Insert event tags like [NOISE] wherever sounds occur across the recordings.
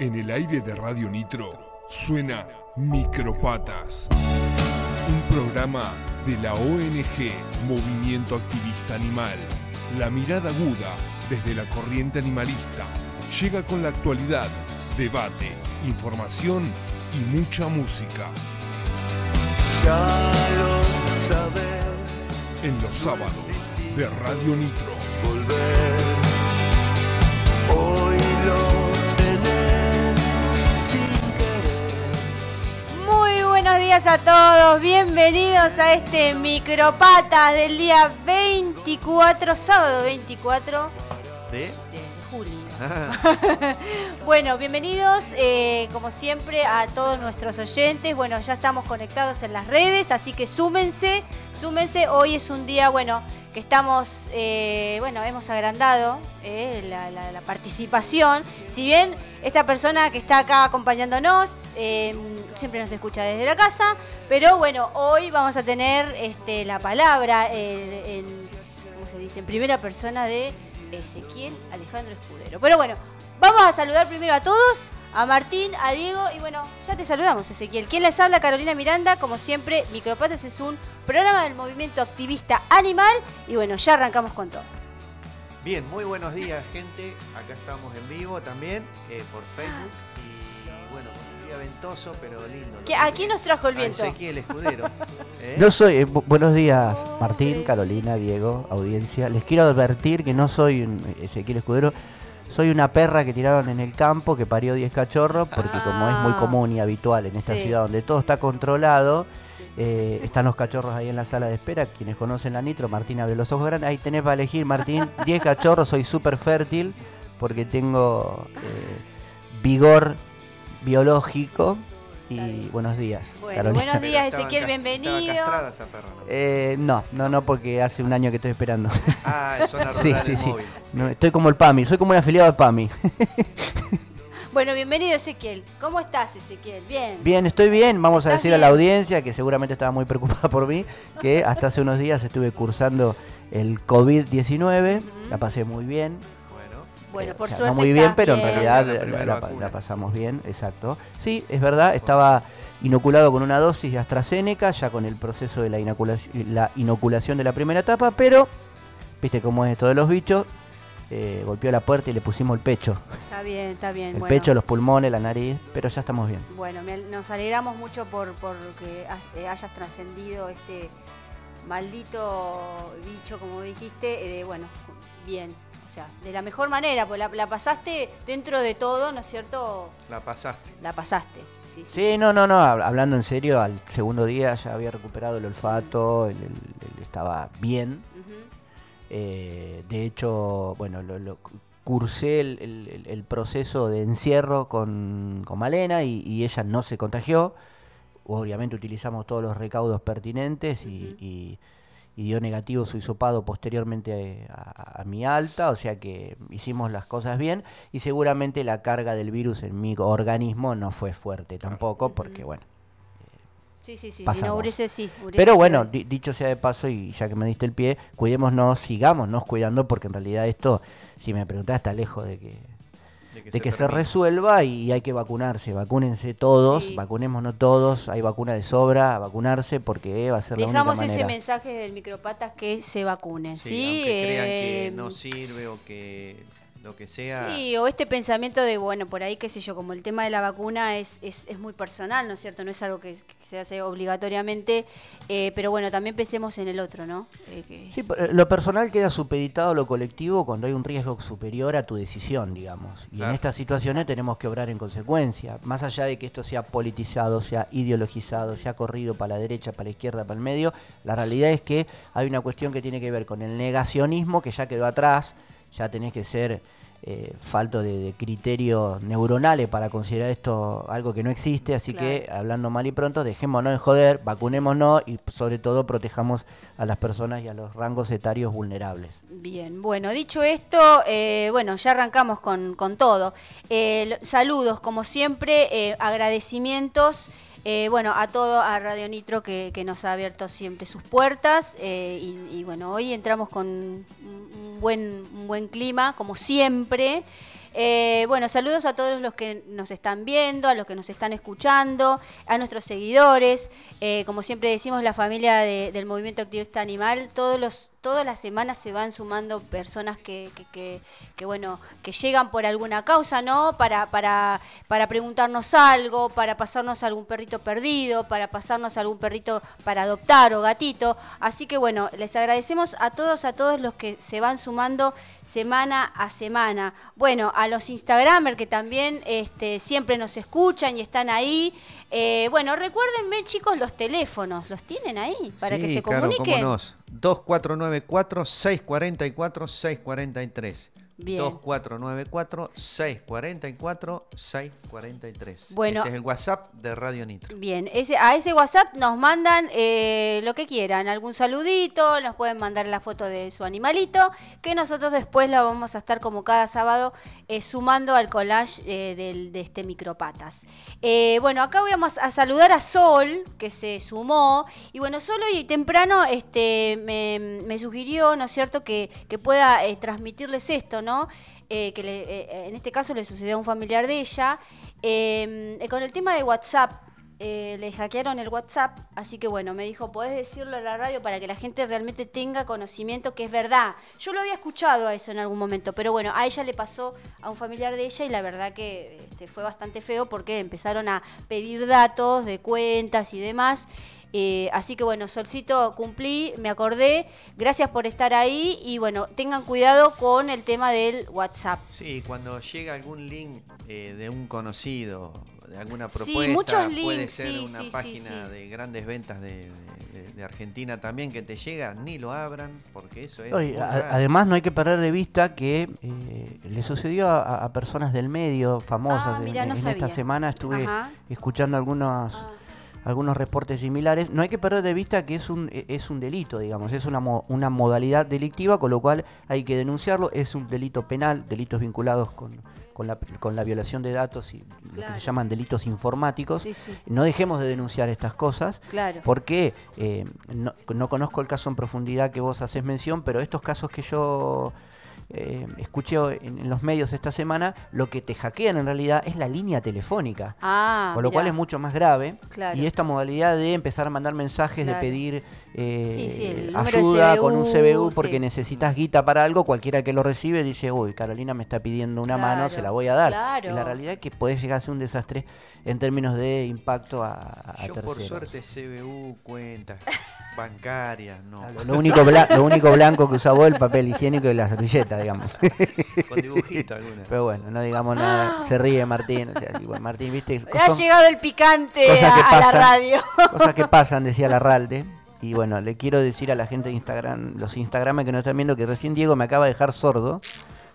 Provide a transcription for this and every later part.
En el aire de Radio Nitro suena Micropatas, un programa de la ONG Movimiento Activista Animal. La mirada aguda desde la corriente animalista llega con la actualidad, debate, información y mucha música. Ya lo sabes. En los sábados de Radio Nitro. Volver. Días a todos, bienvenidos a este Micropatas del día 24, sábado 24 ¿De? de julio. [LAUGHS] bueno, bienvenidos eh, como siempre a todos nuestros oyentes. Bueno, ya estamos conectados en las redes, así que súmense, súmense. Hoy es un día, bueno, que estamos, eh, bueno, hemos agrandado eh, la, la- la participación. Si bien esta persona que está acá acompañándonos eh, siempre nos escucha desde la casa, pero bueno, hoy vamos a tener este, la palabra en, ¿cómo se dice? en primera persona de Ezequiel Alejandro Escudero. Pero bueno, vamos a saludar primero a todos, a Martín, a Diego y bueno, ya te saludamos Ezequiel. ¿Quién les habla? Carolina Miranda, como siempre, Micropatas es un programa del movimiento activista animal y bueno, ya arrancamos con todo. Bien, muy buenos días, gente. Acá estamos en vivo también eh, por Facebook. Y bueno, día ventoso, pero lindo. ¿Qué- ¿A quién nos trajo el A viento? Ezequiel Escudero. [LAUGHS] ¿eh? No soy, eh, bu- buenos días. Martín, Carolina, Diego, audiencia. Les quiero advertir que no soy un Ezequiel Escudero, soy una perra que tiraron en el campo que parió 10 cachorros, porque como es muy Ah. común y habitual en esta Sí. ciudad donde todo está controlado, eh, están los cachorros ahí en la sala de espera. Quienes conocen la Nitro, Martín abre los ojos grandes. Ahí tenés para elegir, Martín. [LAUGHS] 10 cachorros, soy súper fértil porque tengo eh, vigor biológico. Y buenos días. Bueno, Carolina. buenos días Ezequiel, bienvenido. Estaba castrada esa perra, ¿no? Eh, no, no, no, porque hace un año que estoy esperando. Ah, es zona sí, [LAUGHS] rural sí, del sí. móvil. No, estoy como el PAMI, soy como un afiliado de PAMI. [LAUGHS] Bueno, bienvenido Ezequiel. ¿Cómo estás Ezequiel? Bien. Bien, estoy bien. Vamos a ¿Estás decir a la bien? audiencia, que seguramente estaba muy preocupada por mí, que hasta hace unos días estuve cursando el COVID-19. Ujú. La pasé muy bien. Bueno, Eh, por o sea, suerte No muy bien, pero en realidad La la, la- pasamos bien, exacto. Sí, es verdad, estaba inoculado con una dosis de AstraZeneca, ya con el proceso de la inoculación, la inoculación de la primera etapa, pero, viste cómo es esto de los bichos, eh, golpeó la puerta y le pusimos el pecho. Está bien, está bien. El bueno. pecho, los pulmones, la nariz, pero ya estamos bien. Bueno, me al- nos alegramos mucho por, por que has- eh, hayas trascendido este maldito bicho, como dijiste, eh, bueno, bien, o sea, de la mejor manera, pues la, la pasaste dentro de todo, ¿no es cierto? la pasaste. La pasaste. Sí, sí. Sí, no, no, no, hab- hablando en serio, al segundo día ya había recuperado el olfato, el- el- el- estaba bien. Eh, de hecho, bueno, lo, lo- cursé el, el- el- el proceso de encierro con, con Malena y, y ella no se contagió. Obviamente utilizamos todos los recaudos pertinentes y- y dio negativo su hisopado posteriormente a, a mi alta, o sea que hicimos las cosas bien y seguramente la carga del virus en mi organismo no fue fuerte tampoco, porque bueno. Sí, sí, sí, si no hubiese, sí. Pero bueno, di- dicho sea de paso, y ya que me diste el pie, cuidémonos, sigámonos cuidando, porque en realidad esto, si me preguntás, está lejos de que, de que se, termine. resuelva y hay que vacunarse. Vacúnense todos, Sí. vacunémonos todos, hay vacuna de sobra, a vacunarse porque va a ser la única Dejamos ese manera. mensaje del micropatas que se vacunen, Sí, ¿sí? aunque crean que Eh, no sirve o que lo que sea. Sí, o este pensamiento de, bueno, por ahí, qué sé yo, como el tema de la vacuna es, es, es muy personal, ¿no es cierto? No es algo que, que se hace obligatoriamente, eh, pero bueno, también pensemos en el otro, ¿no? Eh, que- Sí, pero lo personal queda supeditado a lo colectivo cuando hay un riesgo superior a tu decisión, digamos. Y Claro. en estas situaciones tenemos que obrar en consecuencia. Más allá de que esto sea politizado, sea ideologizado, sea corrido para la derecha, para la izquierda, para el medio, la realidad es que hay una cuestión que tiene que ver con el negacionismo que ya quedó atrás, ya tenés que ser eh, falto de, de criterios neuronales para considerar esto algo que no existe, así que hablando mal y pronto, dejémonos de joder, vacunémonos y sobre todo protejamos a las personas y a los rangos etarios vulnerables. Bien, bueno, dicho esto, eh, bueno, ya arrancamos con, con todo. Eh, saludos, como siempre, agradecimientos, eh, bueno, a todo, a Radio Nitro que, nos ha abierto siempre sus puertas eh, y, bueno, hoy entramos con un buen, un buen clima, como siempre. Eh, bueno, saludos a todos los que nos están viendo, a los que nos están escuchando, a nuestros seguidores. Eh, como siempre decimos, la familia de- del Movimiento Activista Animal, todos los, todas las semanas se van sumando personas que, que, que- que, bueno, que llegan por alguna causa, ¿no? Para, para, para preguntarnos algo, para pasarnos algún perrito perdido, para pasarnos algún perrito para adoptar o gatito. Así que bueno, les agradecemos a todos, a todos los que se van sumando semana a semana. Bueno, a los Instagramers que también este, siempre nos escuchan y están ahí. Eh, bueno, recuérdenme chicos los teléfonos, ¿los tienen ahí? Para que se comuniquen. 2494-644-643. Bien. 2494-644-643. Bueno. Ese es el WhatsApp de Radio Nitro. Bien, ese, a ese WhatsApp nos mandan eh, lo que quieran, algún saludito, nos pueden mandar la foto de su animalito, que nosotros después la vamos a estar como cada sábado eh, sumando al collage eh, del- de este micropatas. Bueno, acá vamos a saludar a Sol, que se sumó, y bueno, Sol hoy temprano este, me, me sugirió, ¿no es cierto?, que, que pueda transmitirles esto, ¿no? Eh, que le- eh, en este caso le sucedió a un familiar de ella, eh, eh, con el tema de WhatsApp eh, le hackearon el WhatsApp, así que bueno, me dijo, podés decirlo a la radio para que la gente realmente tenga conocimiento que es verdad. Yo lo había escuchado a eso en algún momento, pero bueno, a ella le pasó a un familiar de ella y la verdad que este, fue bastante feo porque empezaron a pedir datos de cuentas y demás. Eh, así que bueno, Solcito, cumplí, me acordé, gracias por estar ahí y bueno, tengan cuidado con el tema del WhatsApp. Sí, cuando llega algún link eh, de un conocido, de alguna Sí, propuesta, muchos puede ser sí, una sí, sí, página sí. de grandes ventas de, de- de Argentina también que te llega, ni lo abran, porque eso es. Oye, a- además no hay que perder de vista que eh, le sucedió a, a personas del medio famosas. Ah, En- mira, no en esta semana estuve Ajá. escuchando algunos Ah. algunos reportes similares. No hay que perder de vista que es un e- es un delito, digamos, es una mo- una modalidad delictiva, con lo cual hay que denunciarlo. Es un delito penal, delitos vinculados con con la, con la violación de datos y lo que se llaman delitos informáticos. Sí, sí, No dejemos de denunciar estas cosas. claro. Porque eh, no, no conozco el caso en profundidad que vos haces mención, pero estos casos que yo eh, escuché en, en los medios esta semana, lo que te hackean en realidad es la línea telefónica. Ah, con lo cual es mucho más grave. Claro. Y esta modalidad de empezar a mandar mensajes, Claro. de pedir eh, Sí, sí, ayuda con un CBU, porque sí. necesitas guita para algo, cualquiera que lo recibe dice, uy, Carolina me está pidiendo una mano, se la voy a dar. claro. Y la realidad es que puede llegar a ser un desastre en términos de impacto a, a Yo por suerte CBU, cuentas bancarias, no. Lo, único bla- lo único blanco que usa vos es el papel higiénico y la servilleta, digamos. Con [LAUGHS] dibujito alguna. Pero bueno, no digamos nada. Se ríe Martín. O sea, igual, Martín, viste, [LAUGHS] Ha llegado el picante a, la radio. cosas que [LAUGHS] pasan, decía Larralde. Y bueno, le quiero decir a la gente de Instagram, los Instagrames que nos están viendo, que recién Diego me acaba de dejar sordo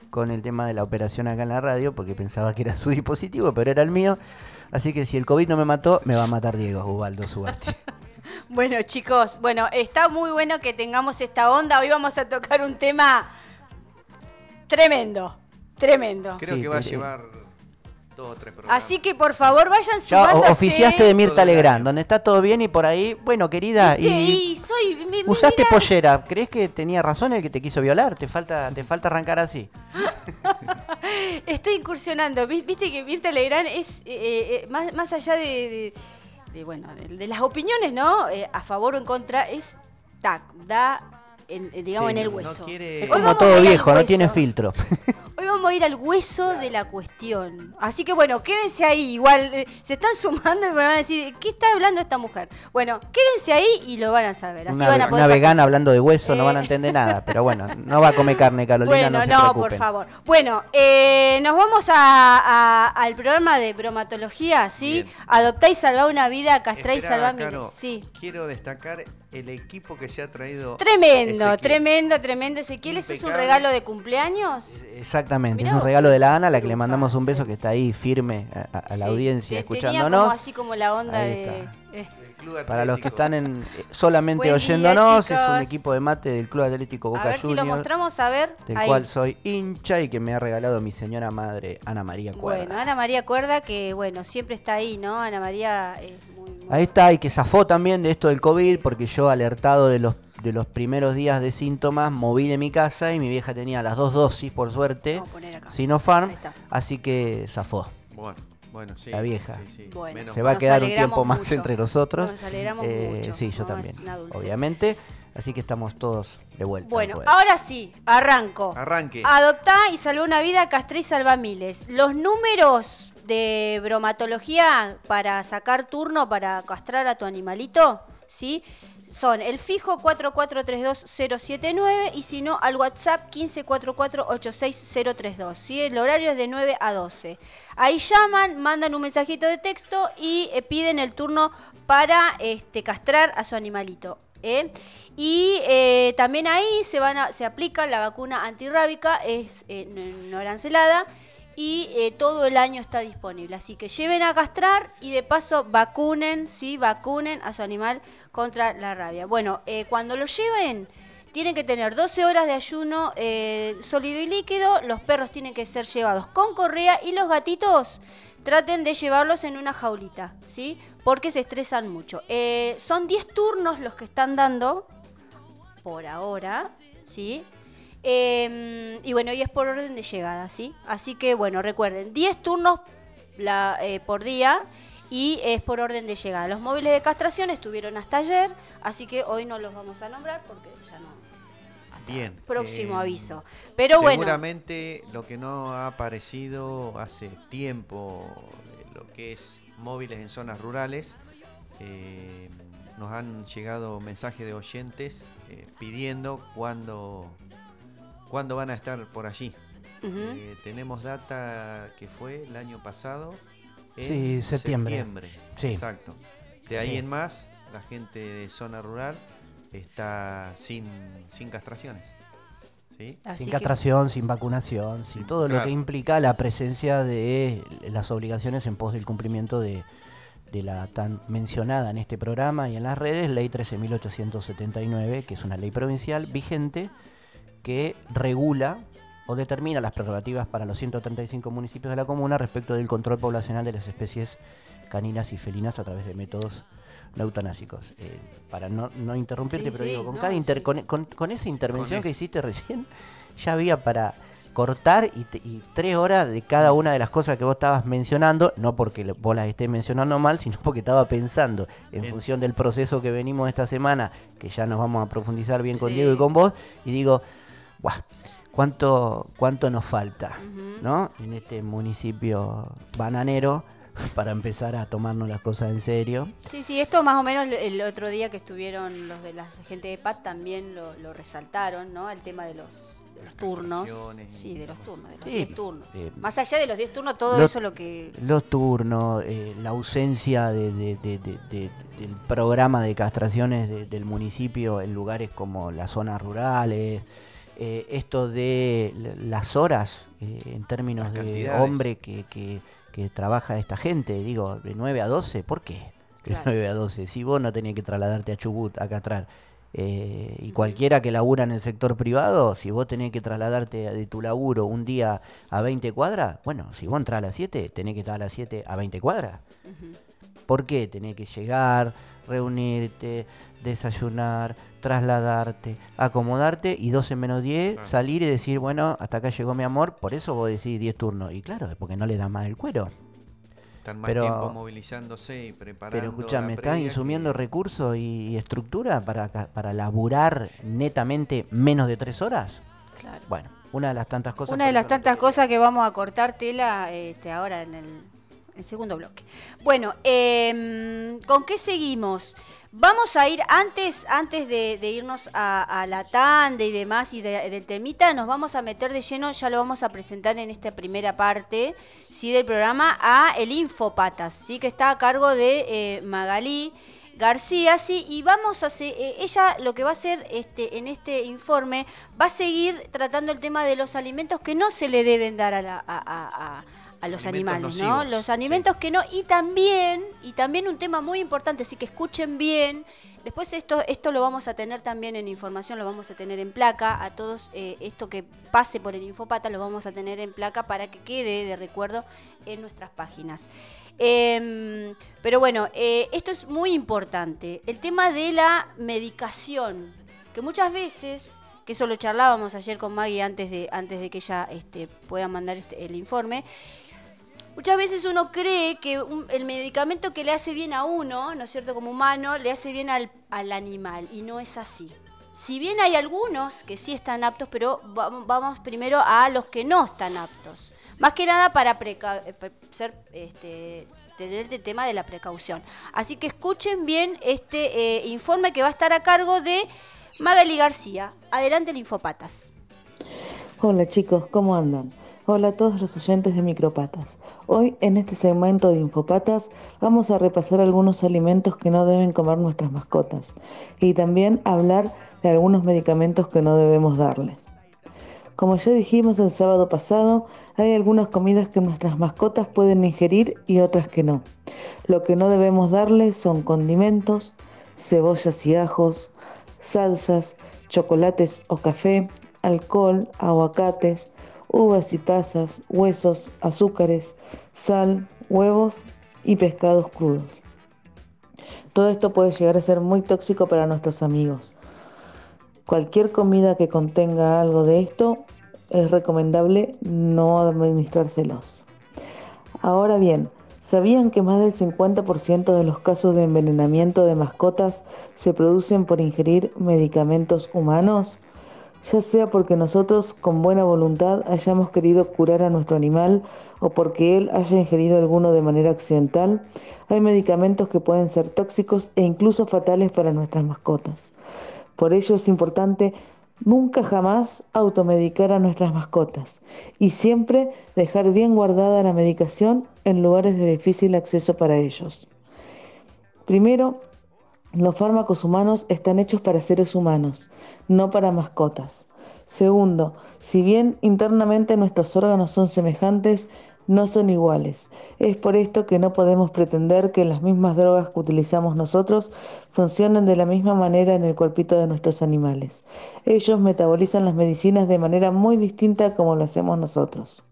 con el tema de la operación acá en la radio, porque pensaba que era su dispositivo, pero era el mío. Así que si el COVID no me mató, me va a matar Diego Ubaldo Subasti. Bueno, chicos, bueno, está muy bueno que tengamos esta onda. Hoy vamos a tocar un tema tremendo, tremendo. Creo Sí, que va a llevar dos o tres programas. Así que por favor vayan Ya o- sumándose. oficiaste de Mirta Todo el Legrand, año. donde está todo bien y por ahí, bueno, querida, Viste, y y soy mi- mi- usaste mira, pollera. ¿Crees que tenía razón el que te quiso violar? Te falta, te falta arrancar así. [LAUGHS] Estoy incursionando. Vi- Viste que Mirta Legrand es eh, eh, más, más allá de, de- de, bueno de, de las opiniones, ¿no? Eh, a favor o en contra, es tac, da en- digamos Sí, en el no hueso. quiere- Hoy Como todo viejo, no tiene filtro. [LAUGHS] Hoy vamos a ir al hueso de la cuestión. Así que bueno, quédense ahí. Igual eh, se están sumando y me van a decir, ¿qué está hablando esta mujer? Bueno, quédense ahí y lo van a saber. Así Una, van a poder una vegana participar. hablando de hueso no van a Eh. entender nada, pero bueno, [LAUGHS] no va a comer carne, Carolina, Bueno, no se no, por favor. Bueno, eh, nos vamos a- a- al programa de bromatología, ¿sí? Bien. Adoptá y salvá una vida, castrá y Esperá, salvá Caro, miles. Sí. Quiero destacar el equipo que se ha traído. Tremendo, Ezequiel. tremendo, tremendo. Ezequiel, ¿eso es un regalo de cumpleaños? Exactamente, Mirá es un vos, regalo de la Ana, a la que le mandamos un beso que está ahí firme a, la Sí, audiencia te- Tenía escuchándonos. como así como la onda Ahí de... Para los que están en, eh, solamente Buen día, oyéndonos, es un equipo de mate del Club Atlético Boca a ver si lo mostramos, a ver. del Ahí. cual soy hincha y que me ha regalado mi señora madre Ana María Cuerda. Bueno, Ana María Cuerda, que bueno, siempre está ahí, ¿no? Ana María es muy... muy- Ahí está, y que zafó también de esto del COVID, porque yo alertado de los de los primeros días de síntomas moví de mi casa y mi vieja tenía las dos dosis, por suerte, Vamos a poner acá. Sinopharm, así que zafó. Bueno, bueno, sí. La vieja. sí, sí, Bueno. menos Se va a quedar un tiempo más mucho. entre nosotros. Nos alegramos Eh, mucho. Sí, yo No, también, obviamente. Así que estamos todos de vuelta. Bueno, ahora sí, arranco. Arranque. Adoptá y salva una vida, castré y salva miles. Los números de bromatología para sacar turno para castrar a tu animalito, ¿sí? Son el fijo 4432079 y si no al WhatsApp 1544-86032, ¿sí? El horario es de 9 a 12. Ahí llaman, mandan un mensajito de texto y eh, piden el turno para este, castrar a su animalito. ¿eh? Y eh, también ahí se, van a- se aplica la vacuna antirrábica, es eh, no- no arancelada y eh, todo el año está disponible. Así que lleven a castrar y de paso vacunen, ¿sí? Vacunen a su animal contra la rabia. Bueno, eh, cuando lo lleven, tienen que tener 12 horas de ayuno eh, sólido y líquido. Los perros tienen que ser llevados con correa y los gatitos traten de llevarlos en una jaulita, ¿sí? Porque se estresan mucho. Son 10 turnos los que están dando por ahora, ¿sí? Eh, y bueno, y es por orden de llegada, ¿sí? Así que bueno, recuerden, 10 turnos la- eh, por día y es por orden de llegada. Los móviles de castración estuvieron hasta ayer, así que hoy no los vamos a nombrar porque ya no. hasta Bien. Próximo eh, aviso. Pero bueno. Seguramente lo que no ha aparecido hace tiempo, lo que es móviles en zonas rurales, eh, nos han llegado mensajes de oyentes eh, pidiendo cuándo, cuándo van a estar por allí. Eh, tenemos data que fue el año pasado. En Sí, septiembre. Sí. Exacto. De ahí Sí. en más, la gente de zona rural está sin, sin castraciones. sin que- castración, sin vacunación, sin todo lo que implica la presencia de las obligaciones en pos del cumplimiento de, de la tan mencionada en este programa y en las redes, Ley 13.879, que es una ley provincial vigente que regula o determina las prerrogativas para los 135 municipios de la comuna respecto del control poblacional de las especies caninas y felinas a través de métodos no eutanásicos. Eh, para no, no interrumpirte, Sí, pero sí, digo, con, no, cada inter- sí. con, con- con esa intervención Con que hiciste recién, ya había para cortar y, te- y tres horas de cada una de las cosas que vos estabas mencionando, no porque vos las estés mencionando mal, sino porque estaba pensando en En- función del proceso que venimos esta semana, que ya nos vamos a profundizar bien con Sí. Diego y con vos, y digo, "Buah, ¿cuánto, cuánto nos falta? ¿no? En este municipio bananero [LAUGHS] para empezar a tomarnos las cosas en serio. Sí, sí, esto más o menos el otro día que estuvieron los de la gente de PAT también lo, lo resaltaron, ¿no? El tema de los, de los Las turnos. Sí, de los turnos, de los Sí, 10 turnos. eh, Más allá de los 10 turnos, todo lo- eso lo que... Los turnos, eh, la ausencia de, de- de- de- de- del programa de castraciones de- del municipio en lugares como las zonas rurales, eh, esto de las horas eh, en términos Las de hombre que, que- que trabaja esta gente, digo, de 9 a 12, ¿por qué? De Claro. 9 a 12, si vos no tenés que trasladarte a Chubut a castrar. eh, y cualquiera que labura en el sector privado, si vos tenés que trasladarte de tu laburo un día a 20 cuadras, bueno, si vos entras a las 7, tenés que estar a las 7 a 20 cuadras. Ujú. ¿Por qué? Tenés que llegar, reunirte, desayunar, trasladarte, acomodarte y 12 menos 10 Claro. salir y decir, bueno, hasta acá llegó mi amor, por eso vos decís 10 turnos. Y claro, es porque no le da más el cuero. Están más Pero- tiempo movilizándose y preparando. Pero escuchame, la ¿estás insumiendo que- recursos y, y estructura para, para laburar netamente menos de 3 horas? Claro. Bueno, una de las tantas cosas. Una de las tantas cosas que vamos a cortar tela este, ahora en el, el segundo bloque. Bueno, em, ¿con qué seguimos? Vamos a ir antes, antes de, irnos a, la tanda y demás y de- del temita, nos vamos a meter de lleno, ya lo vamos a presentar en esta primera parte ¿sí? del programa, a el Infopatas, ¿sí? que está a cargo de eh, Magalí. García, sí, y vamos a hacer, eh, ella lo que va a hacer este, en este informe, va a seguir tratando el tema de los alimentos que no se le deben dar a, la- a- a- los Alimentos animales, ¿no? Los sí. alimentos que no, y también, y también un tema muy importante, así que escuchen bien. Después esto, esto lo vamos a tener también en información, lo vamos a tener en placa, a todos eh, esto que pase por el Infopata lo vamos a tener en placa para que quede de recuerdo en nuestras páginas. Em, pero bueno, eh, esto es muy importante. El tema de la medicación. que muchas veces, que eso lo charlábamos ayer con Maggie antes de, antes de que ella este, pueda mandar este- el informe, muchas veces uno cree que un- el medicamento que le hace bien a uno, ¿no es cierto?, como humano, le hace bien al, al animal, y no es así. Si bien hay algunos que sí están aptos, pero va- vamos primero a los que no están aptos. Más que nada para eh, ser, este, tener el tema de la precaución. Así que escuchen bien este eh, informe que va a estar a cargo de Magali García. Adelante, Linfopatas. Hola chicos, ¿cómo andan? Hola a todos los oyentes de Micropatas. Hoy en este segmento de Infopatas vamos a repasar algunos alimentos que no deben comer nuestras mascotas y también hablar de algunos medicamentos que no debemos darles. Como ya dijimos el sábado pasado, hay algunas comidas que nuestras mascotas pueden ingerir y otras que no. Lo que no debemos darles son condimentos, cebollas y ajos, salsas, chocolates o café, alcohol, aguacates, uvas y pasas, huesos, azúcares, sal, huevos y pescados crudos. Todo esto puede llegar a ser muy tóxico para nuestros amigos. Cualquier comida que contenga algo de esto es recomendable no administrárselos. Ahora bien, ¿sabían que más del 50% de los casos de envenenamiento de mascotas se producen por ingerir medicamentos humanos? Ya sea porque nosotros con buena voluntad hayamos querido curar a nuestro animal o porque él haya ingerido alguno de manera accidental, hay medicamentos que pueden ser tóxicos e incluso fatales para nuestras mascotas. Por ello es importante nunca jamás automedicar a nuestras mascotas y siempre dejar bien guardada la medicación en lugares de difícil acceso para ellos. Primero, los fármacos humanos están hechos para seres humanos, no para mascotas. Segundo, si bien internamente nuestros órganos son semejantes, no son iguales. Es por esto que no podemos pretender que las mismas drogas que utilizamos nosotros funcionen de la misma manera en el cuerpito de nuestros animales. Ellos metabolizan las medicinas de manera muy distinta como lo hacemos nosotros.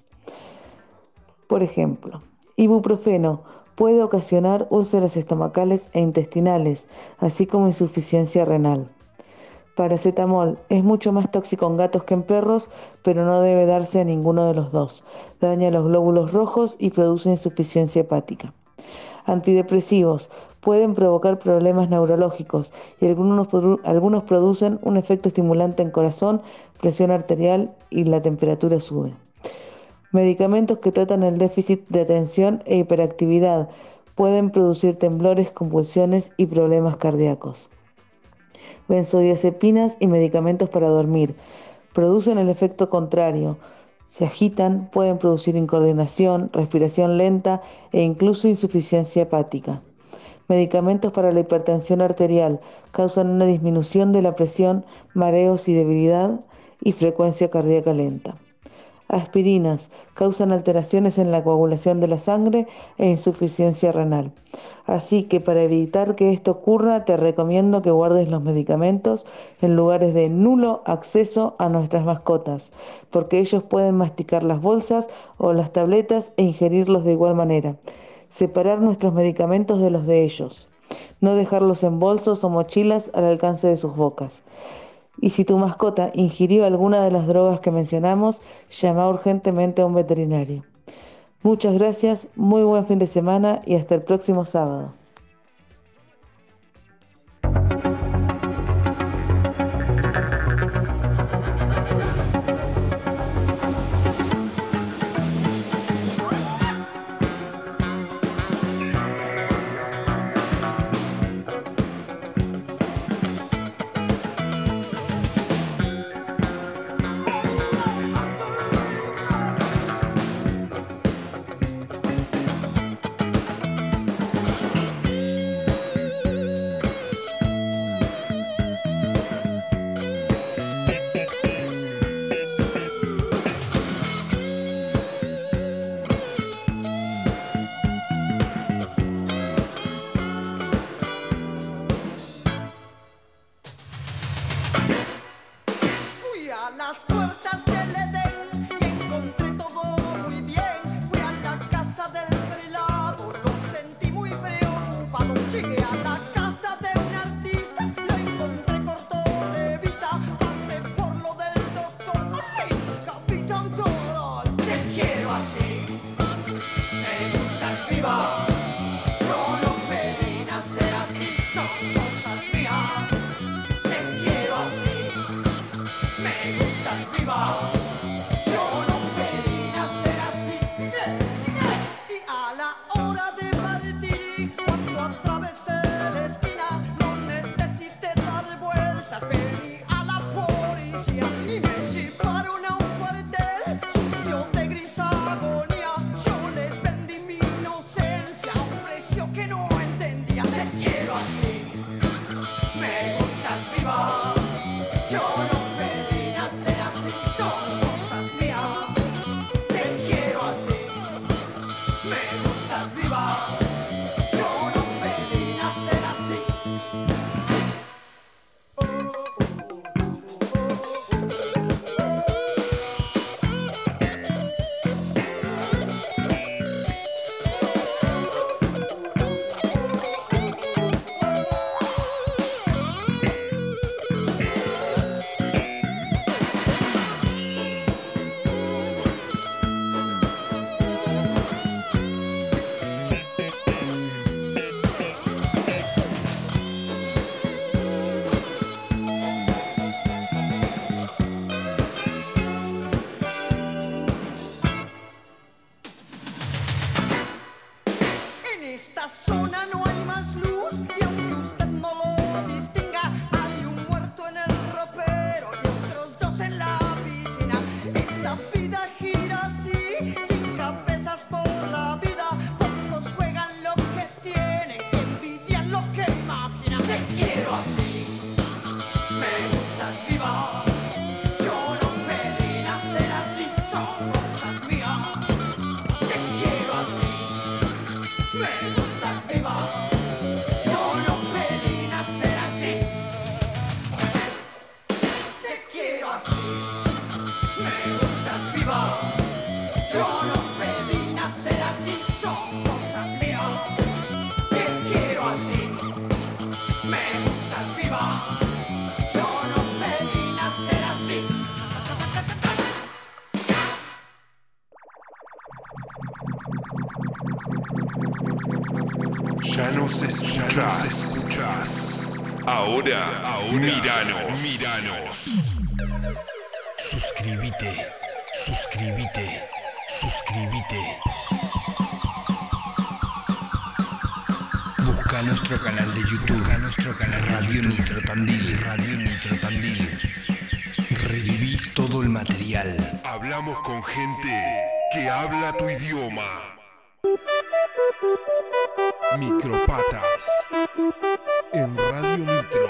Por ejemplo, ibuprofeno puede ocasionar úlceras estomacales e intestinales, así como insuficiencia renal. Paracetamol es mucho más tóxico en gatos que en perros, pero no debe darse a ninguno de los dos. Daña los glóbulos rojos y produce insuficiencia hepática. Antidepresivos pueden provocar problemas neurológicos y algunos, algunos producen un efecto estimulante en corazón, presión arterial y la temperatura sube. Medicamentos que tratan el déficit de atención e hiperactividad pueden producir temblores, convulsiones y problemas cardíacos. Benzodiazepinas y medicamentos para dormir producen el efecto contrario. Se agitan, pueden producir incoordinación, respiración lenta e incluso insuficiencia hepática. Medicamentos para la hipertensión arterial causan una disminución de la presión, mareos y debilidad y frecuencia cardíaca lenta. Aspirinas causan alteraciones en la coagulación de la sangre e insuficiencia renal. Así que para evitar que esto ocurra, te recomiendo que guardes los medicamentos en lugares de nulo acceso a nuestras mascotas, porque ellos pueden masticar las bolsas o las tabletas e ingerirlos de igual manera. Separar nuestros medicamentos de los de ellos. No dejarlos en bolsos o mochilas al alcance de sus bocas. Y si tu mascota ingirió alguna de las drogas que mencionamos, llama urgentemente a un veterinario. Muchas gracias, muy buen fin de semana y hasta el próximo sábado. Busca nuestro canal de YouTube, nuestro canal Radio Nitro Tandil, Radio Nitro Tandil. Reviví todo el material. Hablamos con gente que habla tu idioma. Micropatas. En Radio Nitro.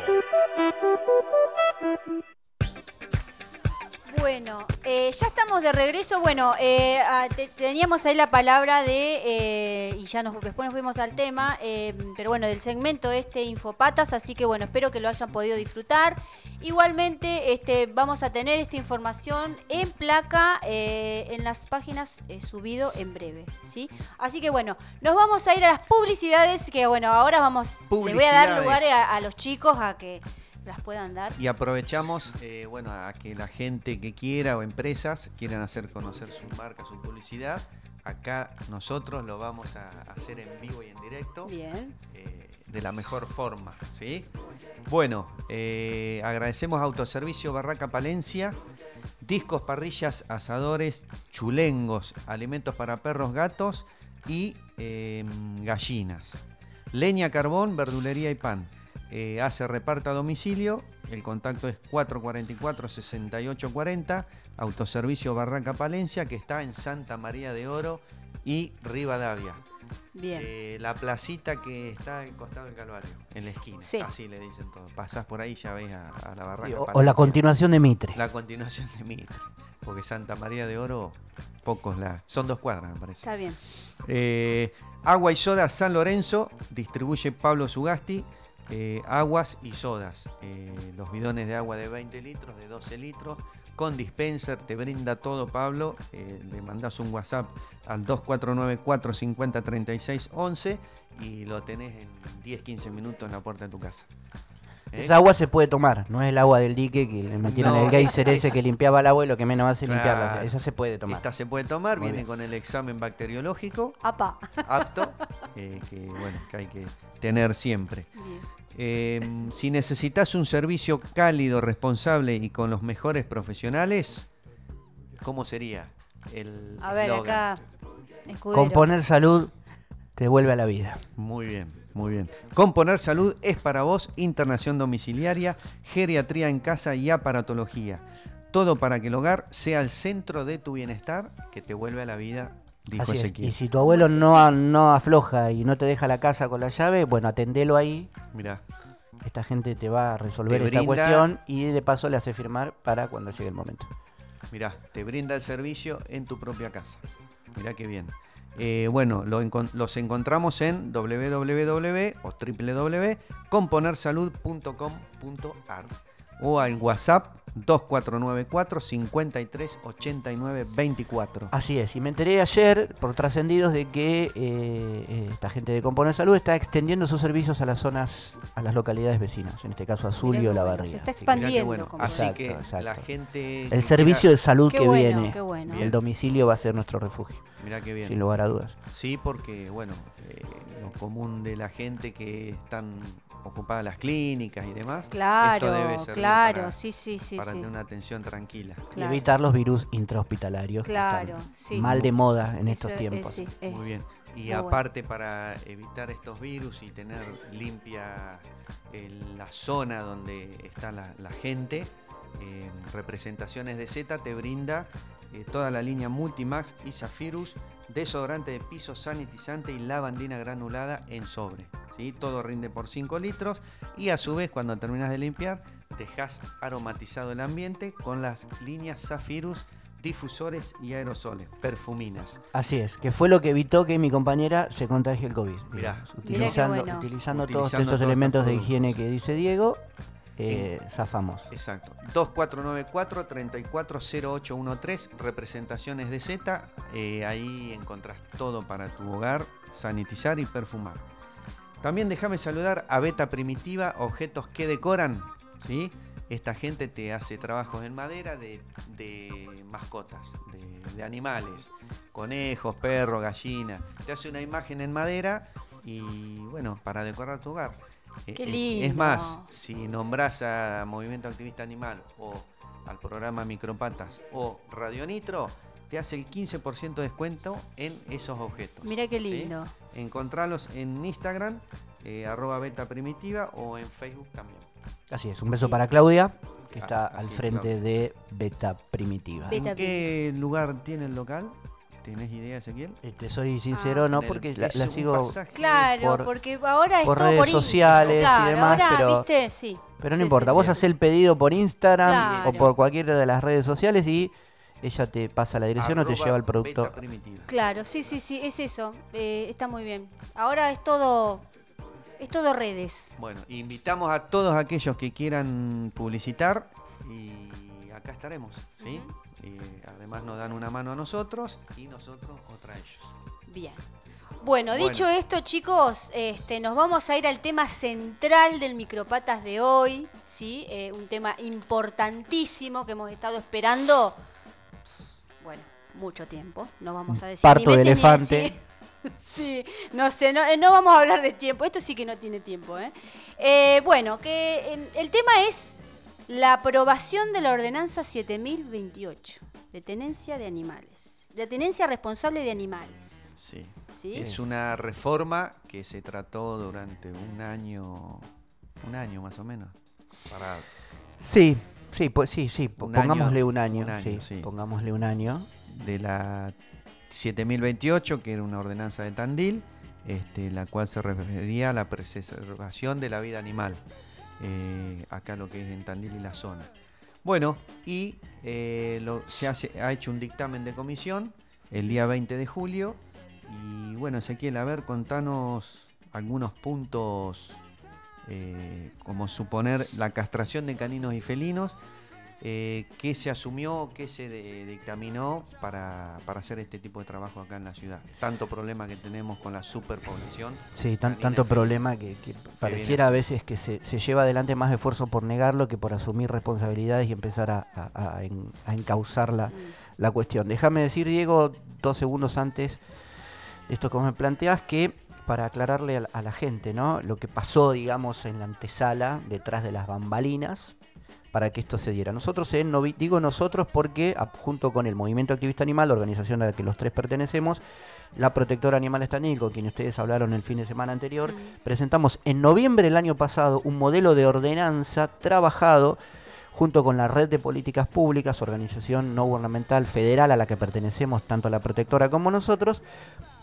Bueno, eh, ya estamos de regreso. Bueno, eh, te- teníamos ahí la palabra de, eh, y ya nos, después nos fuimos al tema, eh, pero bueno, del segmento este Infopatas, así que bueno, espero que lo hayan podido disfrutar. Igualmente, este, vamos a tener esta información en placa eh, en las páginas subido en breve, ¿sí? Así que bueno, nos vamos a ir a las publicidades, que bueno, ahora vamos, le voy a dar lugar a, a los chicos a que las puedan dar. Y aprovechamos, eh, bueno, a que la gente que quiera o empresas quieran hacer conocer su marca, su publicidad. Acá nosotros lo vamos a hacer en vivo y en directo. Bien. eh, de la mejor forma, ¿sí? Bueno, eh, agradecemos Autoservicio Barraca Palencia, discos, parrillas, asadores, chulengos, alimentos para perros, gatos y eh, gallinas. Leña, carbón, verdulería y pan. Eh, hace reparto a domicilio. El contacto es 444-6840. Autoservicio Barraca Palencia, que está en Santa María de Oro y Rivadavia. Bien. Eh, la placita que está al costado del Calvario, en la esquina. Sí. Así le dicen todos. Pasás por ahí ya ves a, a la barraca. O, o Palencia. la continuación de Mitre. La continuación de Mitre. Porque Santa María de Oro, pocos la. Son dos cuadras, me parece. Está bien. Eh, agua y soda San Lorenzo, distribuye Pablo Sugasti. Eh, aguas y sodas. Eh, los bidones de agua de 20 litros, de 12 litros, con dispenser, te brinda todo Pablo. eh, le mandás un WhatsApp al 2494-503611 y lo tenés en 10-15 minutos en la puerta de tu casa. ¿Eh? Esa agua se puede tomar, no es el agua del dique que le metieron No, el geyser esa- ese que limpiaba el agua y lo que menos hace es limpiarla. Claro. Esa se puede tomar. Esta se puede tomar, Muy viene bien. con el examen bacteriológico Apa. apto, eh, que bueno, que hay que tener siempre. Bien. Eh, si necesitas un servicio cálido, responsable y con los mejores profesionales, ¿cómo sería el A ver, acá. Escudero. Componer salud te vuelve a la vida. Muy bien, muy bien. Componer Salud es para vos internación domiciliaria, geriatría en casa y aparatología. Todo para que el hogar sea el centro de tu bienestar que te vuelve a la vida, dijo Así es. Ezequiel. Y si tu abuelo no, a- no afloja y no te deja la casa con la llave, bueno, atendelo ahí. Mirá, Esta gente te va a resolver esta brinda- cuestión y de paso le hace firmar para cuando llegue el momento. mirá, te brinda el servicio en tu propia casa. Mirá qué bien. Eh, bueno, los encontramos en www.componersalud.com.ar o al WhatsApp 2494 53 89 24. Así es, y me enteré ayer por trascendidos de que eh, eh, esta gente de Componer Salud está extendiendo sus servicios a las zonas, a las localidades vecinas, en este caso a Zulio Mirá La bueno, Barriga. se está Así que Mirá qué expandiendo. bueno. como Así Exacto, que exacto. la gente. el servicio de salud Qué que bueno, viene, qué bueno. el domicilio va a ser nuestro refugio, Mira qué bien. sin lugar a dudas. Sí, porque, bueno, eh, lo común de la gente que están ocupadas las clínicas y demás. Claro, esto debe servir claro, para, sí, sí, sí. para sí. tener una atención tranquila. Y evitar los virus intrahospitalarios. que Claro, están sí. Mal de moda en estos Eso es- tiempos. sí, es. Muy bien. Y muy bueno. aparte para evitar estos virus y tener limpia eh, la zona donde está la, la gente, eh, Representaciones de Z te brinda eh, toda la línea Multimax y Zafirus, desodorante de piso sanitizante y lavandina granulada en sobre. ¿sí? Todo rinde por 5 litros y a su vez cuando terminas de limpiar dejas aromatizado el ambiente con las líneas Zafirus, difusores y aerosoles, perfuminas. Así es, que fue lo que evitó que mi compañera se contagie el COVID. Mirá. utilizando, utilizando todos estos elementos de higiene que dice Diego, eh, zafamos. Exacto. 2494-340813, representaciones de Z. eh, ahí encontrás todo para tu hogar, sanitizar y perfumar. También déjame saludar a Beta Primitiva, objetos que decoran. ¿sí? Esta gente te hace trabajos en madera de, de mascotas, de, de animales, conejos, perros, gallinas. Te hace una imagen en madera y bueno, para decorar tu hogar. Eh, Qué eh, lindo. Es más, si nombras a Movimiento Activista Animal o al programa Micropatas o Radio Nitro, te hace el 15% de descuento en esos objetos. Mira qué ¿sí? lindo. Encontralos en Instagram, eh, arroba beta primitiva o en Facebook también. Así es, un beso para Claudia, que Ah, está al frente de Beta Primitiva. Beta ¿En qué lugar tiene el local? ¿Tenés idea, Ezequiel? Eh, Te soy sincero, Ah. no, porque la, sigo, Claro, por- porque ahora es por todo redes por sociales y demás, ahora, pero- ¿viste? Sí. pero no Sí, importa, sí, vos sí. haces el pedido por Instagram Claro. o por cualquiera de las redes sociales y ella te pasa la dirección o te lleva el producto. Claro, sí, sí, sí, es eso. Eh, está muy bien. Ahora es todo, es todo redes. Bueno, invitamos a todos aquellos que quieran publicitar y acá estaremos, ¿sí? Eh, además nos dan una mano a nosotros y nosotros otra a ellos. Bien. Bueno, Bueno. dicho esto, chicos, este, nos vamos a ir al tema central del micropatas de hoy, ¿sí? Eh, un tema importantísimo que hemos estado esperando, bueno, mucho tiempo. No vamos a decir Parto ni de meses ni elefante. decir- [LAUGHS] Sí, no sé, no, eh, no vamos a hablar de tiempo. Esto sí que no tiene tiempo, ¿eh? Eh, bueno, que eh, el tema es la aprobación de la ordenanza 7028 de tenencia de animales, de tenencia responsable de animales. Sí. ¿sí? Es una reforma que se trató durante un año, un año más o menos. Para, Sí, sí, pues sí, sí, Un pongámosle año, un año, un año, sí, sí. pongámosle un año. de la 7028, que era una ordenanza de Tandil, este, la cual se refería a la preservación de la vida animal, eh, acá lo que es en Tandil y la zona. Bueno, y eh, se hace, ha hecho un dictamen de comisión el día 20 de julio. Y bueno, Ezequiel, a ver, contanos algunos puntos, eh, como suponer la castración de caninos y felinos, eh, qué se asumió, qué se de- dictaminó para, para hacer este tipo de trabajo acá en la ciudad. Tanto problema que tenemos con la superpoblación. Sí, tan- tanto problema que, que pareciera a veces que se, se lleva adelante más esfuerzo por negarlo que por asumir responsabilidades y empezar a, a- a en- a encauzar la, la cuestión. Déjame decir, Diego, dos segundos antes de esto que vos me planteas, que para aclararle a la, a la gente, ¿no? Lo que pasó, digamos, en la antesala, detrás de las bambalinas, para que esto se diera. Nosotros, en Novi- digo nosotros porque a- junto con el Movimiento Activista Animal, la organización a la que los tres pertenecemos, la Protectora Animal Estanil, con quien ustedes hablaron el fin de semana anterior, presentamos en noviembre del año pasado un modelo de ordenanza trabajado junto con la Red de Políticas Públicas, organización no gubernamental federal a la que pertenecemos tanto la Protectora como nosotros,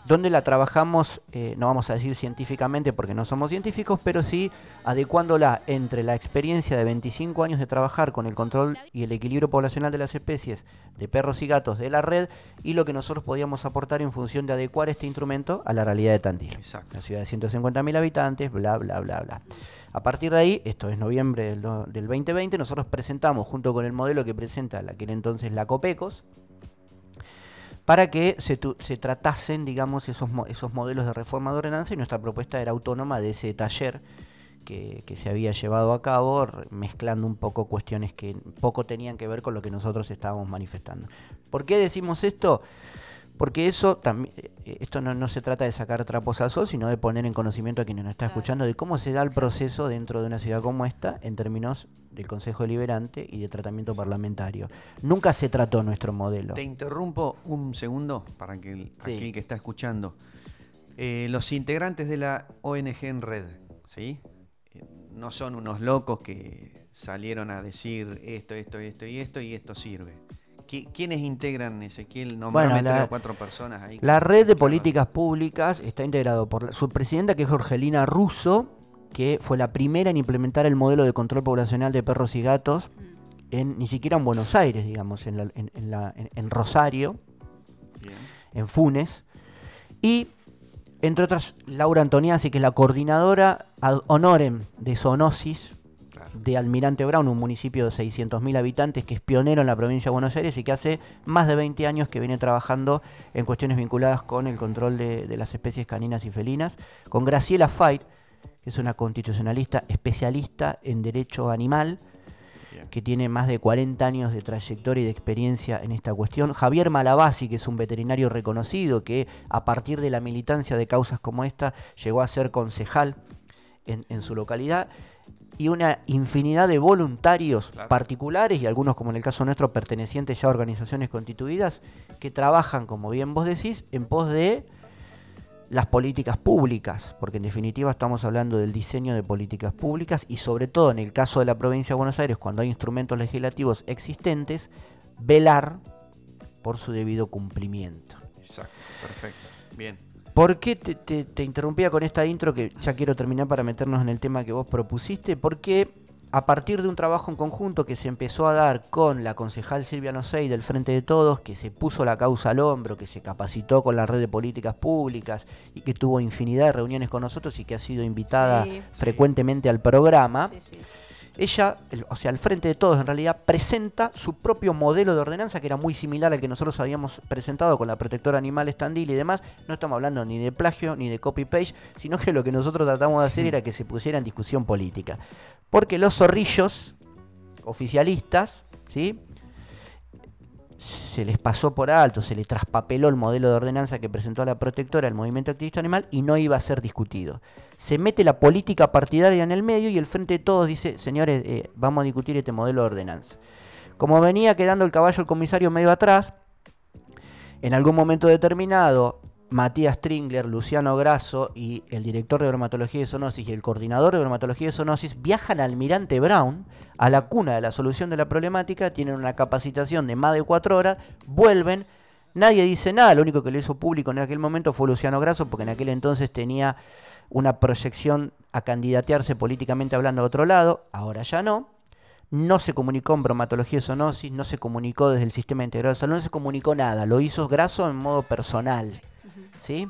donde la trabajamos, eh, no vamos a decir científicamente porque no somos científicos, pero sí adecuándola entre la experiencia de 25 años de trabajar con el control y el equilibrio poblacional de las especies de perros y gatos de la red y lo que nosotros podíamos aportar en función de adecuar este instrumento a la realidad de Tandil. Exacto. Una ciudad de 150.000 habitantes, bla, bla, bla, bla. A partir de ahí, esto es noviembre del, do- del 2020, nosotros presentamos, junto con el modelo que presenta la aquel entonces la Copecos, para que se, tratasen, digamos, esos, mo- esos modelos de reforma de ordenanza y nuestra propuesta era autónoma de ese taller que, se había llevado a cabo, mezclando un poco cuestiones que poco tenían que ver con lo que nosotros estábamos manifestando. ¿Por qué decimos esto? Porque eso también, esto no, no se trata de sacar trapos al sol, sino de poner en conocimiento a quienes nos está Claro. escuchando de cómo se da el proceso dentro de una ciudad como esta en términos del Consejo Deliberante y de tratamiento parlamentario. Nunca se trató nuestro modelo. Te interrumpo un segundo para que el, Sí. aquel que está escuchando. Eh, los integrantes de la ONG en red, ¿sí? Eh, No son unos locos que salieron a decir esto, esto, esto y esto y esto sirve. ¿Qui- ¿Quiénes integran, Ezequiel? Nombrame la- tres o cuatro personas ahí. La red de políticas públicas está integrado por la- su presidenta, que es Jorgelina Russo, que fue la primera en implementar el modelo de control poblacional de perros y gatos, en, ni siquiera en Buenos Aires, digamos, en, la- en- en la- en- en Rosario, Bien. en Funes. Y, entre otras, Laura Antoniazzi, que es la coordinadora ad honorem de Zoonosis. De Almirante Brown, un municipio de 600.000 habitantes que es pionero en la provincia de Buenos Aires y que hace más de 20 años que viene trabajando en cuestiones vinculadas con el control de, de las especies caninas y felinas. Con Graciela Fait, que es una constitucionalista especialista en derecho animal, que tiene más de 40 años de trayectoria y de experiencia en esta cuestión. Javier Malabasi, que es un veterinario reconocido, que a partir de la militancia de causas como esta llegó a ser concejal en, en su localidad. Y una infinidad de voluntarios Claro. particulares y algunos, como en el caso nuestro, pertenecientes ya a organizaciones constituidas, que trabajan, como bien vos decís, en pos de las políticas públicas, porque en definitiva estamos hablando del diseño de políticas públicas y sobre todo en el caso de la provincia de Buenos Aires, cuando hay instrumentos legislativos existentes, velar por su debido cumplimiento. Exacto, perfecto. Bien. ¿Por qué te, te- te interrumpía con esta intro que ya quiero terminar para meternos en el tema que vos propusiste? Porque a partir de un trabajo en conjunto que se empezó a dar con la concejal Silvia Nosey del Frente de Todos, que se puso la causa al hombro, que se capacitó con la red de políticas públicas y que tuvo infinidad de reuniones con nosotros y que ha sido invitada Sí. frecuentemente al programa, sí. Ella, el- o sea, al frente de todos en realidad, presenta su propio modelo de ordenanza que era muy similar al que nosotros habíamos presentado con la protectora animal estandil y demás. No estamos hablando ni de plagio ni de copy-paste, sino que lo que nosotros tratamos de hacer era que se pusiera en discusión política. Porque los zorrillos oficialistas, ¿sí? Se les pasó por alto, se les traspapeló el modelo de ordenanza que presentó la protectora, el movimiento activista animal, y no iba a ser discutido. Se mete la política partidaria en el medio y el Frente de Todos dice, señores, eh, vamos a discutir este modelo de ordenanza. Como venía quedando el caballo el comisario medio atrás, en algún momento determinado, Matías Stringler, Luciano Grasso y el director de bromatología de zoonosis y el coordinador de bromatología de zoonosis viajan al Almirante Brown, a la cuna de la solución de la problemática, tienen una capacitación de más de cuatro horas, vuelven, nadie dice nada, lo único que lo hizo público en aquel momento fue Luciano Grasso, porque en aquel entonces tenía una proyección a candidatearse políticamente hablando a otro lado, ahora ya no. No se comunicó en bromatología de zoonosis, no se comunicó desde el sistema integrado de salud, no se comunicó nada, lo hizo Grasso en modo personal. ¿Sí?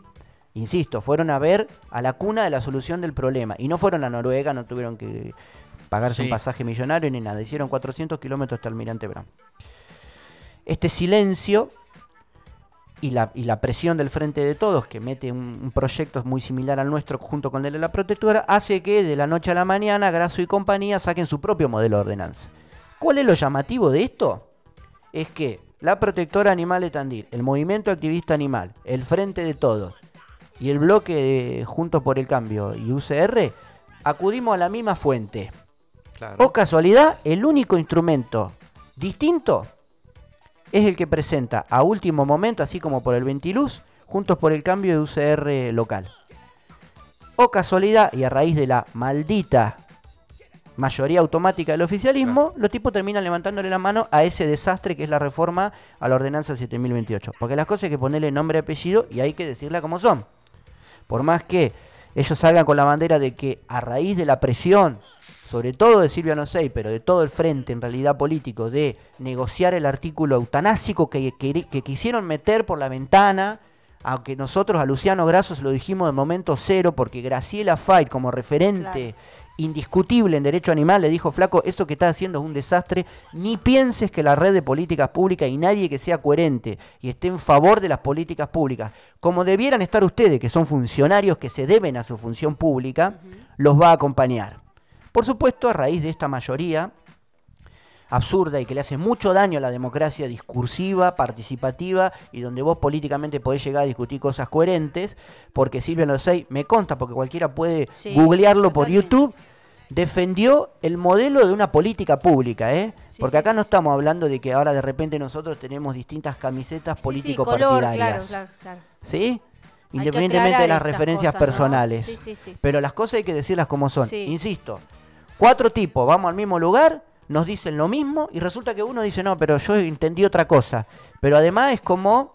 Insisto, fueron a ver a la cuna de la solución del problema. Y no fueron a Noruega, no tuvieron que pagarse un pasaje millonario ni nada. Hicieron 400 kilómetros hasta Almirante Brown. Este silencio y la, y la presión del Frente de Todos, que mete un, un proyecto muy similar al nuestro junto con el de la protectora, hace que de la noche a la mañana Grasso y compañía saquen su propio modelo de ordenanza. ¿Cuál es lo llamativo de esto? Es que la protectora animal de Tandil, el movimiento activista animal, el Frente de Todos y el bloque de Juntos por el Cambio y UCR acudimos a la misma fuente. Claro. O casualidad, el único instrumento distinto es el que presenta a último momento, así como por el Ventiluz, Juntos por el Cambio de UCR local. O casualidad, y a raíz de la maldita mayoría automática del oficialismo, los tipos terminan levantándole la mano a ese desastre que es la reforma a la ordenanza 7028. Porque las cosas hay que ponerle nombre y apellido y hay que decirla como son. Por más que ellos salgan con la bandera de que a raíz de la presión, sobre todo de Silvia Nosei, pero de todo el frente en realidad político, de negociar el artículo eutanásico que, que- que quisieron meter por la ventana, aunque nosotros a Luciano Grasso se lo dijimos de momento cero, porque Graciela Fay, como referente indiscutible en derecho animal, le dijo, flaco, eso que estás haciendo es un desastre, ni pienses que la red de políticas públicas y nadie que sea coherente y esté en favor de las políticas públicas, como debieran estar ustedes, que son funcionarios que se deben a su función pública, los va a acompañar. Por supuesto, a raíz de esta mayoría absurda y que le hace mucho daño a la democracia discursiva, participativa y donde vos políticamente podés llegar a discutir cosas coherentes, porque Silvia Losey, me consta, porque cualquiera puede Sí, googlearlo por. YouTube, defendió el modelo de una política pública, ¿eh? Sí, porque sí, acá sí, no estamos hablando de que ahora de repente nosotros tenemos distintas camisetas político-partidarias. claro, claro, claro. ¿Sí? Independientemente de las referencias personales. Sí, sí, sí. Pero las cosas hay que decirlas como son. Insisto, cuatro tipos, vamos al mismo lugar, nos dicen lo mismo y resulta que uno dice, no, pero yo entendí otra cosa. Pero además es como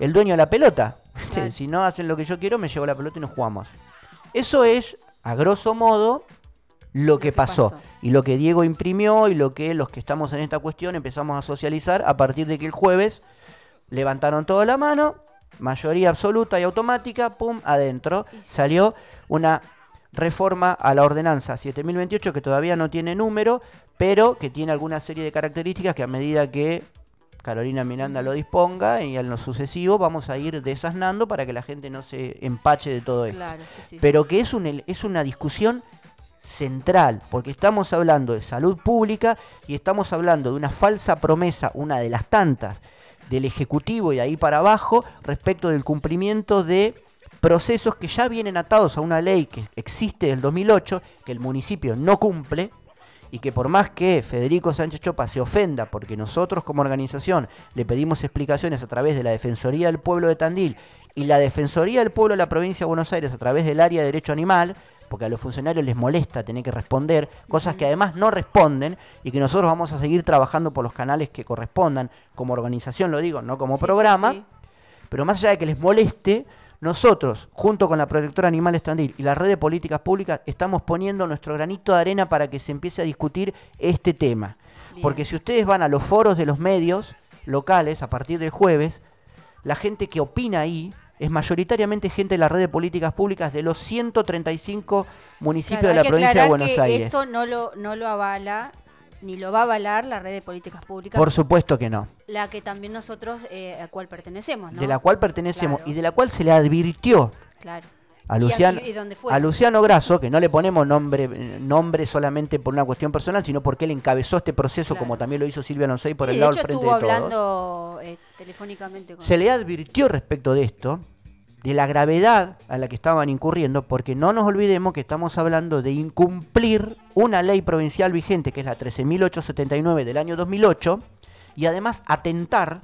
el dueño de la pelota. [LAUGHS] Si no hacen lo que yo quiero, me llevo la pelota y nos jugamos. Eso es, a grosso modo, lo que pasó. pasó. Y lo que Diego imprimió y lo que los que estamos en esta cuestión empezamos a socializar a partir de que el jueves levantaron toda la mano, mayoría absoluta y automática, pum, adentro. Salió una reforma a la ordenanza 7028 que todavía no tiene número, pero que tiene alguna serie de características que a medida que Carolina Miranda lo disponga y en lo sucesivo vamos a ir desasnando para que la gente no se empache de todo esto Claro, sí, sí. pero que es, un, es una discusión central, porque estamos hablando de salud pública y estamos hablando de una falsa promesa, una de las tantas, del Ejecutivo y de ahí para abajo, respecto del cumplimiento de procesos que ya vienen atados a una ley que existe del 2008, que el municipio no cumple, y que por más que Federico Sánchez Chopa se ofenda porque nosotros como organización le pedimos explicaciones a través de la Defensoría del Pueblo de Tandil y la Defensoría del Pueblo de la Provincia de Buenos Aires a través del área de derecho animal, porque a los funcionarios les molesta tener que responder, cosas que además no responden y que nosotros vamos a seguir trabajando por los canales que correspondan, como organización lo digo, no como Sí, sí, programa, sí. pero más allá de que les moleste, nosotros, junto con la Protectora Animal Estandil y la red de políticas públicas, estamos poniendo nuestro granito de arena para que se empiece a discutir este tema. Bien. Porque si ustedes van a los foros de los medios locales a partir del jueves, la gente que opina ahí es mayoritariamente gente de la red de políticas públicas de los 135 municipios Claro, de la provincia de Buenos que Aires. Esto no lo, no lo avala, ni lo va a avalar la red de políticas públicas, Por supuesto que no. la que también nosotros, eh, a cual pertenecemos, ¿no? De la cual pertenecemos Claro. y de la cual se le advirtió Claro. A ¿Y Luciano, y dónde fue? a Luciano Grasso, que no le ponemos nombre, nombre solamente por una cuestión personal, sino porque él encabezó este proceso, Claro. como también lo hizo Silvia Alonsei por Sí, el lado del frente de todos. hablando eh, telefónicamente con... Se le advirtió respecto de esto, de la gravedad a la que estaban incurriendo, porque no nos olvidemos que estamos hablando de incumplir una ley provincial vigente, que es la 13.879 del año 2008, y además atentar,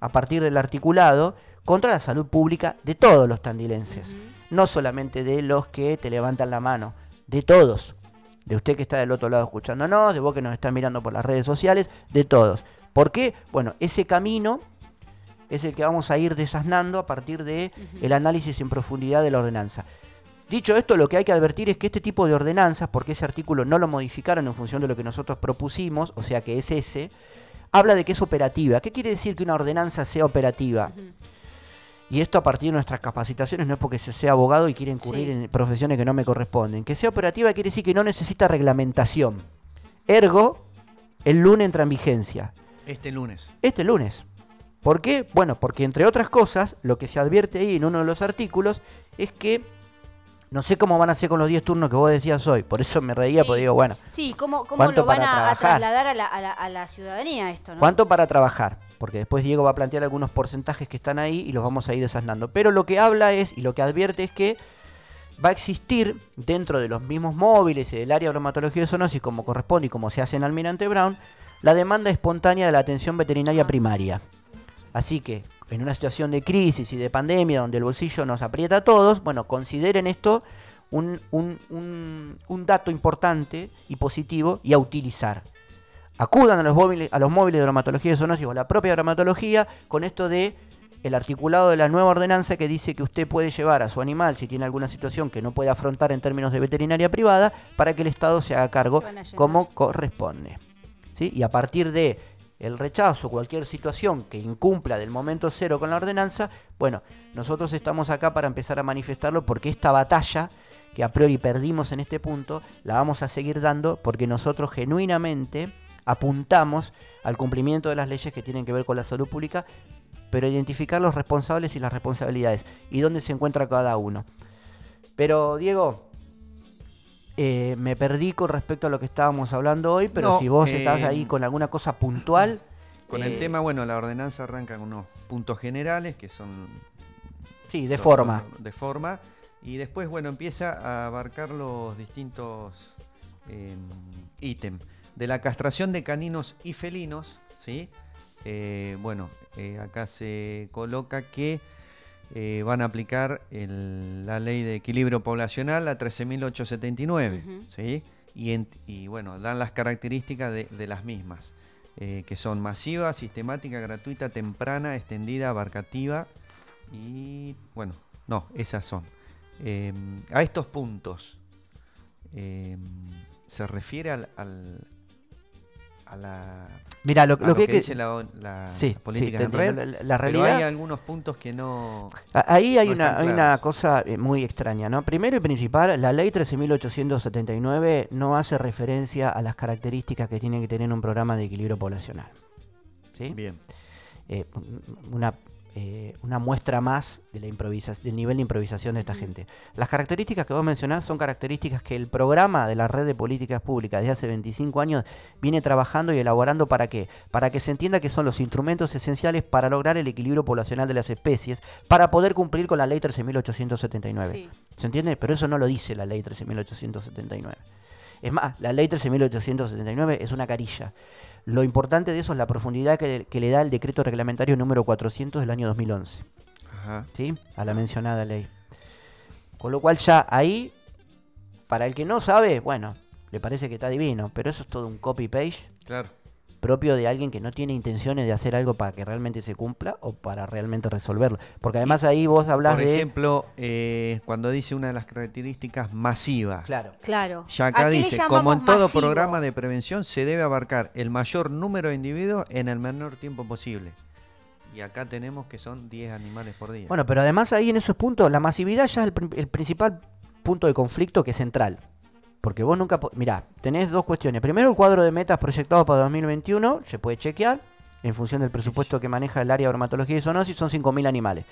a partir del articulado, contra la salud pública de todos los tandilenses. No solamente de los que te levantan la mano, de todos. De usted que está del otro lado escuchándonos, de vos que nos está mirando por las redes sociales, de todos. ¿Por qué? Bueno, ese camino es el que vamos a ir desasnando a partir de el análisis en profundidad de la ordenanza. Dicho esto, lo que hay que advertir es que este tipo de ordenanzas, porque ese artículo no lo modificaron en función de lo que nosotros propusimos, o sea que es ese, habla de que es operativa. ¿Qué quiere decir que una ordenanza sea operativa? Y esto a partir de nuestras capacitaciones, no es porque se sea abogado y quiera incurrir Sí. en profesiones que no me corresponden. Que sea operativa quiere decir que no necesita reglamentación. Ergo, el lunes entra en vigencia. Este lunes. Este lunes. ¿Por qué? Bueno, porque entre otras cosas, lo que se advierte ahí en uno de los artículos es que no sé cómo van a ser con los 10 turnos que vos decías hoy. Por eso me reía, Sí. porque digo, bueno, Sí, ¿cómo, cómo ¿Cuánto lo van para a, trasladar a la, a, la, a la ciudadanía esto? ¿no? ¿Cuánto para trabajar? Porque después Diego va a plantear algunos porcentajes que están ahí y los vamos a ir desasnando. Pero lo que habla es, y lo que advierte es que va a existir dentro de los mismos móviles y del área de bromatología de zoonosis, como corresponde y como se hace en Almirante Brown, la demanda espontánea de la atención veterinaria Ah, primaria. Así que, en una situación de crisis y de pandemia donde el bolsillo nos aprieta a todos, bueno, consideren esto un, un- un- un dato importante y positivo y a utilizar. Acudan a los móviles, a los móviles de bromatología de zoonosis o a la propia bromatología con esto de el articulado de la nueva ordenanza que dice que usted puede llevar a su animal si tiene alguna situación que no puede afrontar en términos de veterinaria privada para que el Estado se haga cargo como corresponde. ¿sí? Y a partir de el rechazo, cualquier situación que incumpla del momento cero con la ordenanza, bueno, nosotros estamos acá para empezar a manifestarlo porque esta batalla que a priori perdimos en este punto, la vamos a seguir dando porque nosotros genuinamente apuntamos al cumplimiento de las leyes que tienen que ver con la salud pública, pero identificar los responsables y las responsabilidades y dónde se encuentra cada uno. Pero Diego, eh, me perdí con respecto a lo que estábamos hablando hoy, pero No, si vos eh, estás ahí con alguna cosa puntual... [CLEARS THROAT] Con eh, el tema, bueno, la ordenanza arranca con unos puntos generales que son Sí, de los- forma. los- de forma. Y después, bueno, empieza a abarcar los distintos eh, ítems. De la castración de caninos y felinos, ¿sí? Eh, bueno, eh, acá se coloca que eh, van a aplicar el- la ley de equilibrio poblacional, la 13.879, Ujú. ¿sí? Y, en- y bueno, dan las características de, de las mismas, eh, que son masiva, sistemática, gratuita, temprana, extendida, abarcativa y bueno, no, esas son. Eh, a estos puntos eh, se refiere al, al- a la, Mira, lo, a lo lo que, que, dice la, la Sí, política sí, en red. La- la pero realidad- hay algunos puntos que no. Ahí hay, no una, hay cosa eh, muy extraña, ¿no? Primero y principal, la ley 13.879 no hace referencia a las características que tiene que tener un programa de equilibrio poblacional. ¿Sí? Bien. Eh, un- una, eh, una muestra más de la del nivel de improvisación de esta gente. Las características que vos mencionás son características que el programa de la red de políticas públicas desde hace 25 años viene trabajando y elaborando para qué? Para que se entienda que son los instrumentos esenciales para lograr el equilibrio poblacional de las especies, para poder cumplir con la ley 13.879. Sí. ¿Se entiende? Pero eso no lo dice la ley 13.879. Es más, la ley 13.879 es una carilla. Lo importante de eso es la profundidad que, que le da el decreto reglamentario número 400 del año 2011, Ajá. ¿sí? A la mencionada ley. Con lo cual ya ahí, para el que no sabe, bueno, le parece que está divino, pero eso es todo un copy-page Claro. Propio de alguien que no tiene intenciones de hacer algo para que realmente se cumpla o para realmente resolverlo. Porque además ahí vos hablas Por de... ejemplo, eh, cuando dice una de las características masiva. Claro. Claro. Ya ¿A acá dice, como en todo masivo? programa de prevención, se debe abarcar el mayor número de individuos en el menor tiempo posible. Y acá tenemos que son 10 animales por día. Bueno, pero además ahí en esos puntos, la masividad ya es el principal punto de conflicto que es central. Porque vos nunca... Mirá, tenés dos cuestiones. Primero, el cuadro de metas proyectado para 2021 se puede chequear en función del presupuesto que maneja el área de dermatología y zoonosis, son 5.000 animales.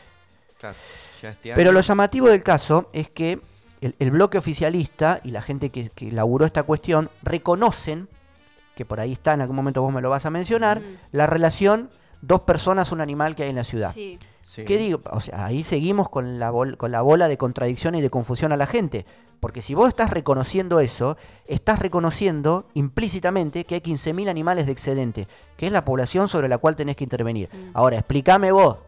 Claro, ya este Pero lo llamativo del caso es que el, el bloque oficialista y la gente que, que elaboró esta cuestión reconocen, que por ahí está, en algún momento vos me lo vas a mencionar, Mm. la relación dos personas, un animal que hay en la ciudad. Sí. Sí. ¿Qué digo? O sea, ahí seguimos con la, bol- con la bola de contradicción y de confusión a la gente. Porque si vos estás reconociendo eso, estás reconociendo implícitamente que hay 15.000 animales de excedente, que es la población sobre la cual tenés que intervenir. Mm. Ahora, explícame vos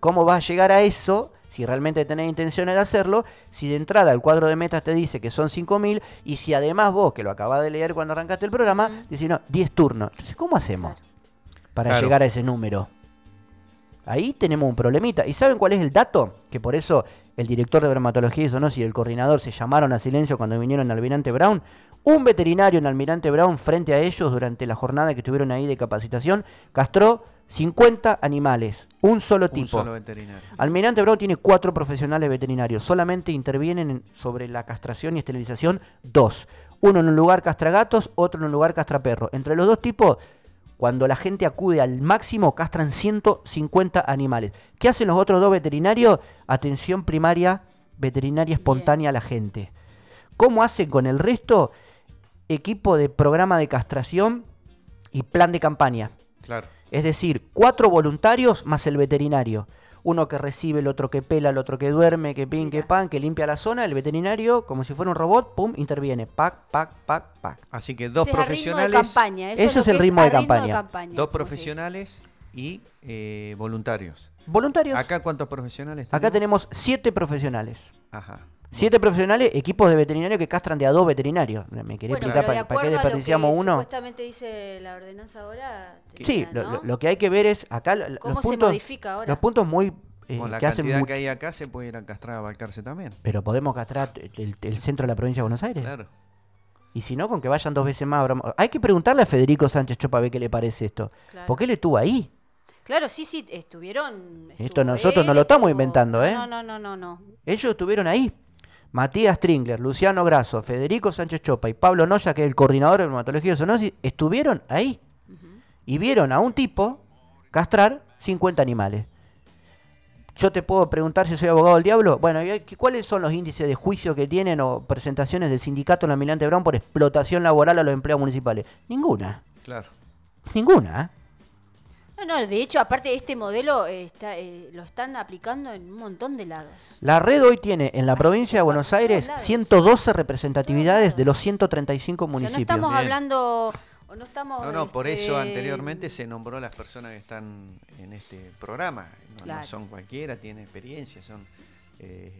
cómo vas a llegar a eso, si realmente tenés intenciones de hacerlo, si de entrada el cuadro de metas te dice que son 5.000 y si además vos, que lo acabas de leer cuando arrancaste el programa, Ujú. decís, no, 10 turnos. Entonces, ¿cómo hacemos Claro. para Claro. llegar a ese número? Ahí tenemos un problemita. ¿Y saben cuál es el dato? Que por eso el director de dermatología y zoonosis y el coordinador se llamaron a silencio cuando vinieron al Almirante Brown, un veterinario en Almirante Brown frente a ellos durante la jornada que estuvieron ahí de capacitación castró 50 animales, un solo Un tipo. solo veterinario. Almirante Brown tiene cuatro profesionales veterinarios. Solamente intervienen en- sobre la castración y esterilización dos. Uno en un lugar castra gatos, otro en un lugar castra perros. Entre los dos tipos, cuando la gente acude al máximo, castran 150 animales. ¿Qué hacen los otros dos veterinarios? Atención primaria, veterinaria espontánea a la gente. ¿Cómo hacen con el resto? Equipo de programa de castración y plan de campaña. Claro. Es decir, cuatro voluntarios más el veterinario. Uno que recibe, el otro que pela, el otro que duerme, que pin, que pan, que limpia la zona. El veterinario, como si fuera un robot, pum, interviene. Pac, pac, pac, pac. Así que dos Ese es a ritmo de profesionales, campaña. Eso es el ritmo de campaña. campaña, dos profesionales y eh, voluntarios. Voluntarios. ¿Acá cuántos profesionales Acá tenemos siete profesionales. Ajá. Siete profesionales, equipos de veterinarios que castran de a dos veterinarios. Me quería Bueno, explicar para, para qué acuerdo a lo que desperdiciamos uno. Supuestamente dice la ordenanza ahora. Sí, lo, ¿no? lo- lo que hay que ver es acá lo- ¿Cómo los se puntos, modifica ahora? los puntos muy eh, Con la que cantidad que hay acá se puede ir a castrar a Balcarce también. Pero podemos castrar el, el centro de la provincia de Buenos Aires. Claro. Y si no, con que vayan dos veces más. Hay que preguntarle a Federico Sánchez Chopa a ver qué le parece esto. Claro. Porque él estuvo ahí. Claro, sí, sí, estuvieron. Esto nosotros no lo estamos estuvo- inventando, ¿eh? No, no, no, no, no. Ellos estuvieron ahí. Matías Stringler, Luciano Grasso, Federico Sánchez Chopa y Pablo Noya, que es el coordinador de dermatología de zoonosis, estuvieron ahí. Y vieron a un tipo castrar 50 animales. Yo te puedo preguntar si soy abogado del diablo. Bueno, ¿y qué- ¿cuáles son los índices de juicio que tienen o presentaciones del sindicato en la Almirante Brown por explotación laboral a los empleados municipales? Ninguna. Claro. Ninguna. No, no, de hecho, aparte este modelo eh, está, eh, lo están aplicando en un montón de lados. La red hoy tiene en la provincia de Buenos Aires lados. 112 representatividades de los 135 O sea, municipios. no estamos Bien. hablando. O no estamos. No, no, por este, eso anteriormente se nombró a las personas que están en este programa. No, son cualquiera, tienen experiencia, son eh,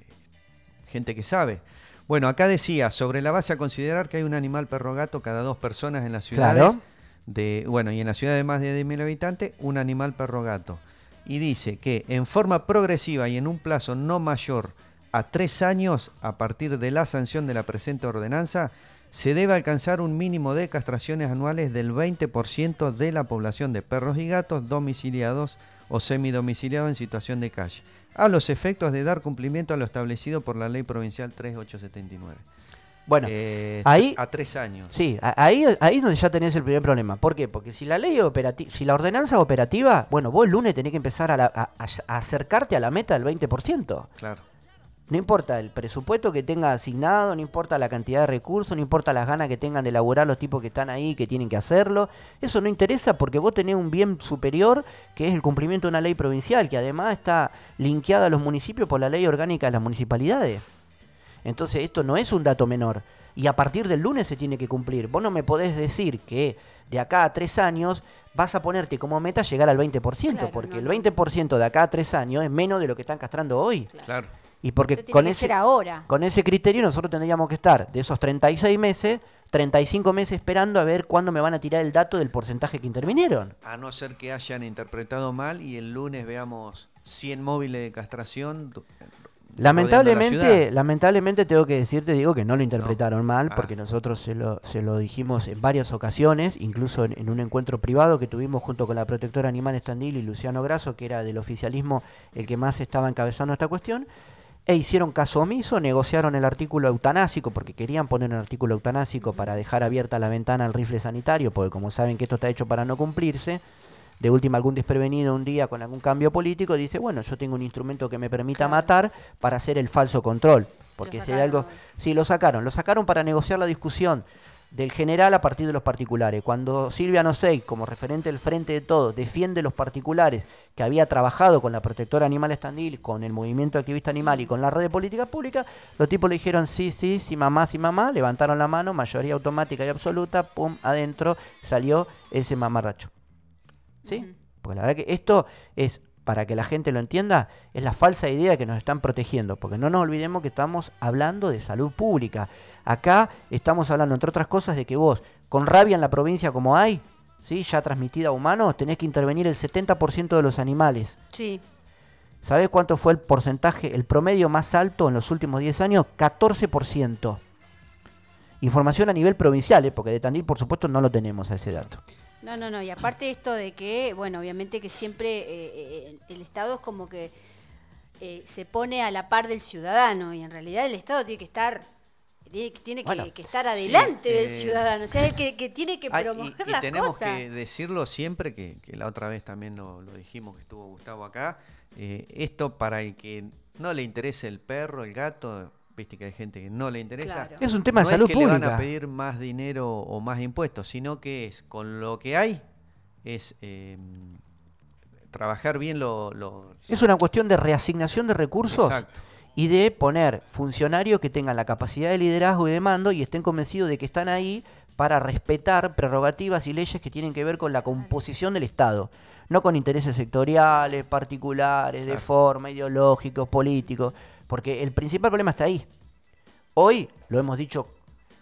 gente que sabe. Bueno, acá decía, sobre la base a considerar que hay un animal perro gato cada dos personas en las ciudades. Claro. De, bueno, y en la ciudad de más de 10.000 habitantes, un animal perro gato. Y dice que en forma progresiva y en un plazo no mayor a tres años, a partir de la sanción de la presente ordenanza, se debe alcanzar un mínimo de castraciones anuales del 20% de la población de perros y gatos domiciliados o semidomiciliados en situación de calle, a los efectos de dar cumplimiento a lo establecido por la Ley Provincial 3879. Bueno, Eh, ahí- a tres años. sí, ahí, ahí es donde ya tenés el primer problema. ¿Por qué? Porque si la ley operativa, si la ordenanza operativa, bueno, vos el lunes tenés que empezar a, la- a- a acercarte a la meta del 20%. Claro. No importa el presupuesto que tenga asignado, no importa la cantidad de recursos, no importa las ganas que tengan de elaborar los tipos que están ahí, que tienen que hacerlo. Eso no interesa porque vos tenés un bien superior que es el cumplimiento de una ley provincial, que además está linkeada a los municipios por la ley orgánica de las municipalidades. Entonces esto no es un dato menor. Y a partir del lunes se tiene que cumplir. Vos no me podés decir que de acá a tres años vas a ponerte como meta llegar al 20%, Claro, porque no, el no. 20% de acá a tres años es menos de lo que están castrando hoy. Claro. Y porque con que ese, ser ahora. con ese criterio nosotros tendríamos que estar de esos 36 meses, 35 meses esperando a ver cuándo me van a tirar el dato del porcentaje que intervinieron. A no ser que hayan interpretado mal y el lunes veamos 100 móviles de castración. La Lamentablemente, lamentablemente tengo que decirte, digo que no lo interpretaron mal, Ah. porque nosotros se lo, se lo dijimos en varias ocasiones, incluso en, en un encuentro privado que tuvimos junto con la protectora animal Estandil y Luciano Grasso, que era del oficialismo el que más estaba encabezando esta cuestión, e hicieron caso omiso, negociaron el artículo eutanásico, porque querían poner un artículo eutanásico para dejar abierta la ventana al rifle sanitario, porque como saben que esto está hecho para no cumplirse, de última algún desprevenido un día con algún cambio político dice, bueno, yo tengo un instrumento que me permita Claro. matar para hacer el falso control. Porque si algo... Sí, lo sacaron. Lo sacaron para negociar la discusión del general a partir de los particulares. Cuando Silvia Nosey, como referente del Frente de Todos, defiende los particulares que había trabajado con la protectora animal estandil, con el movimiento activista animal y con la red de política pública, los tipos le dijeron sí, sí, sí, mamá, sí, mamá, levantaron la mano, mayoría automática y absoluta, pum, adentro salió ese mamarracho. ¿Sí? Porque la verdad que esto es, para que la gente lo entienda, es la falsa idea que nos están protegiendo. Porque no nos olvidemos que estamos hablando de salud pública. Acá estamos hablando, entre otras cosas, de que vos, con rabia en la provincia como hay, ¿sí? ya transmitida a humanos, tenés que intervenir el 70% de los animales. Sí. ¿Sabés cuánto fue el porcentaje, el promedio más alto en los últimos 10 años? 14%. Información a nivel provincial, ¿eh? porque de Tandil, por supuesto, no lo tenemos a ese dato. No, no, no. Y aparte esto de que, bueno, obviamente que siempre eh, eh, el Estado es como que eh, se pone a la par del ciudadano y en realidad el Estado tiene que estar tiene, tiene que- Bueno, que, estar adelante sí, del eh, ciudadano, o sea, es que, que tiene que y- promover y, las tenemos cosas. que decirlo siempre, que, que la otra vez también lo, lo dijimos, que estuvo Gustavo acá, eh, esto para el que no le interese el perro, el gato, viste que hay gente que no le interesa. Claro. Es un tema no de salud es que le van a pedir más dinero o más impuestos, sino que es con lo que hay, es eh, trabajar bien lo... lo- Es una cuestión de reasignación de recursos Exacto. y de poner funcionarios que tengan la capacidad de liderazgo y de mando y estén convencidos de que están ahí para respetar prerrogativas y leyes que tienen que ver con la composición del Estado, no con intereses sectoriales, particulares, de forma, ideológicos, políticos, porque el principal problema está ahí. Hoy, lo hemos dicho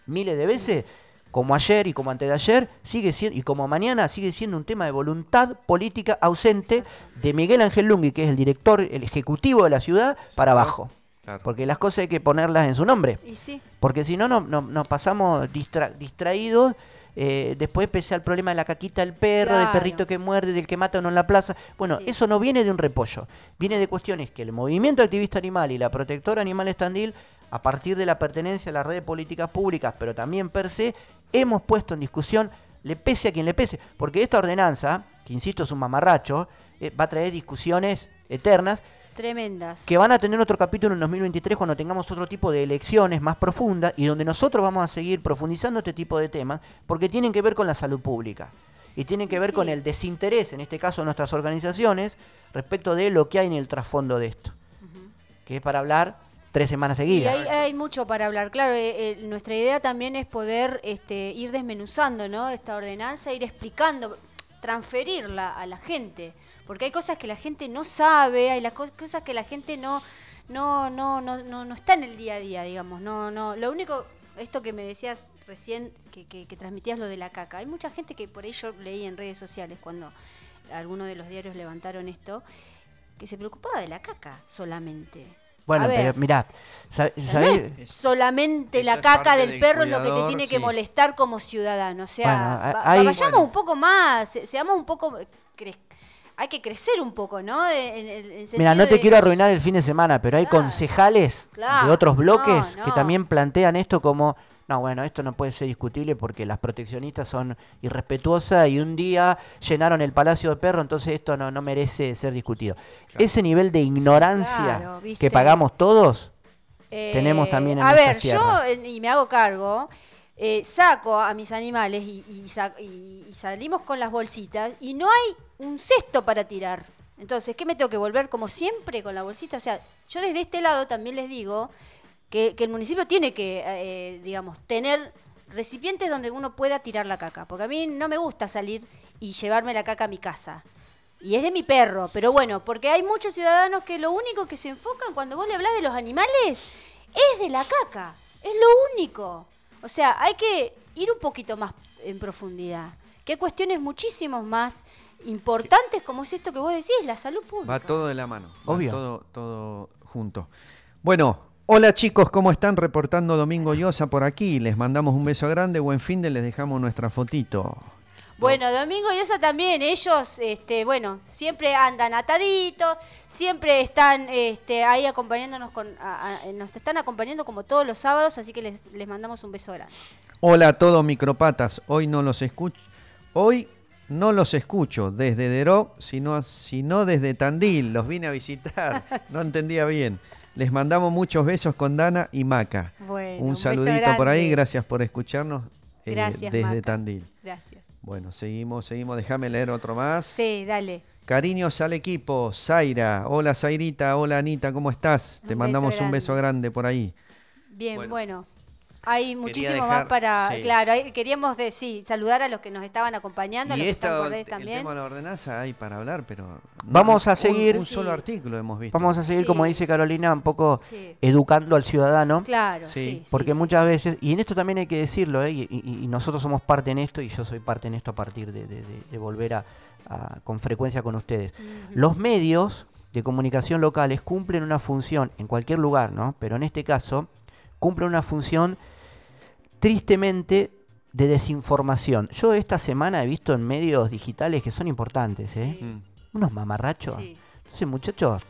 miles de veces, como ayer y como antes de ayer, sigue siendo, y como mañana sigue siendo un tema de voluntad política ausente de Miguel Ángel Lungui, que es el director, el ejecutivo de la ciudad, para abajo. Claro. Porque las cosas hay que ponerlas en su nombre. Y sí, Porque si no, no, no- nos pasamos distra- distraídos. Eh, después pese al problema de la caquita del perro, del perrito que muerde, del que mata uno en la plaza. Bueno, Sí. eso no viene de un repollo. Viene de cuestiones que el movimiento activista animal y la protectora animal estandil, a partir de la pertenencia a la red de políticas públicas, pero también per se, hemos puesto en discusión, le pese a quien le pese. Porque esta ordenanza, que insisto es un mamarracho, eh, va a traer discusiones eternas tremendas. que van a tener otro capítulo en 2023 cuando tengamos otro tipo de elecciones más profundas y donde nosotros vamos a seguir profundizando este tipo de temas porque tienen que ver con la salud pública y tienen que Sí, ver con el desinterés, en este caso de nuestras organizaciones, respecto de lo que hay en el trasfondo de esto, que es para hablar tres semanas Y seguidas. hay, hay mucho para hablar. Claro, eh, eh, nuestra idea también es poder este, ir desmenuzando ¿no? esta ordenanza, ir explicando, transferirla a la gente. Porque hay cosas que la gente no sabe, hay las cos- cosas que la gente no, no, no, no, no, no está en el día a día, digamos. No, no. Lo único, esto que me decías recién, que, que, que transmitías lo de la caca. Hay mucha gente que por ello leí en redes sociales cuando algunos de los diarios levantaron esto, que se preocupaba de la caca solamente. Bueno, ver. pero mirá, ¿sab- No ¿sabés? es solamente la caca del del perro es lo que te tiene que sí. molestar como ciudadano. O sea, Bueno, hay- vayamos bueno. un poco más, se- seamos un poco... hay que crecer un poco, ¿no? En- en- en Mira, no te de- quiero arruinar el fin de semana, pero hay Claro. concejales Claro, de otros bloques no, que también plantean esto como, no, bueno, esto no puede ser discutible porque las proteccionistas son irrespetuosas y un día llenaron el Palacio de Perro, entonces esto no, no merece ser discutido. Ese nivel de ignorancia que pagamos todos, Eh, tenemos también en A ver, yo, tierras. eh, y me hago cargo, eh, saco a mis animales y, y y- y salimos con las bolsitas y no hay un cesto para tirar. Entonces, ¿qué me tengo que volver como siempre con la bolsita? O sea, yo desde este lado también les digo que, que el municipio tiene que, eh, digamos, tener recipientes donde uno pueda tirar la caca. Porque a mí no me gusta salir y llevarme la caca a mi casa. Y es de mi perro, pero bueno, porque hay muchos ciudadanos que lo único que se enfocan cuando vos le hablas de los animales es de la caca. Es lo único. O sea, hay que ir un poquito más en profundidad. Que hay cuestiones muchísimo más importantes como es esto que vos decís, la salud pública. Va todo de la mano. va Obvio. todo, todo junto. Bueno, hola chicos, ¿cómo están? Reportando Domingo Llosa por aquí. Les mandamos un beso grande. Buen fin de les dejamos nuestra fotito. Bueno, Domingo y Osa también, ellos, este, bueno, siempre andan ataditos, siempre están este, ahí acompañándonos con, a- a- nos están acompañando como todos los sábados, así que les, les mandamos un beso grande. Hola a todos micropatas. Hoy no los escucho. Hoy no los escucho desde Deró, sino, sino desde Tandil. Los vine a visitar. [LAUGHS] No entendía bien. Les mandamos muchos besos con Dana y Maca. Bueno, un saludito por ahí. Gracias por escucharnos eh, Gracias, desde Maca. Tandil. Gracias. Bueno, seguimos, seguimos. Déjame leer otro más. Sí, dale. Cariños al equipo, Zaira. Hola Zairita, hola Anita, ¿cómo estás? Te mandamos beso un beso grande por ahí. Bien, Bueno. bueno. Hay muchísimo dejar- más para... sí. Claro, hay- queríamos de, sí, saludar a los que nos estaban acompañando, a los Y que están esta, por redes el también. tema de la ordenanza hay para hablar, pero... no- Vamos a seguir- Un, solo Sí. artículo hemos visto. Vamos a seguir, como dice Carolina, un poco Sí. educando al ciudadano. Claro, Sí, Porque sí. muchas veces, y en esto también hay que decirlo, ¿eh? y, y- y nosotros somos parte en esto, y yo soy parte en esto a partir de, de- de- de volver a, a- con frecuencia con ustedes. Los medios de comunicación locales cumplen una función en cualquier lugar, ¿no? Pero en este caso cumplen una función tristemente de desinformación. Yo esta semana he visto en medios digitales que son importantes, ¿eh? Sí. Mm. Unos mamarrachos. Sí. Entonces, muchachos,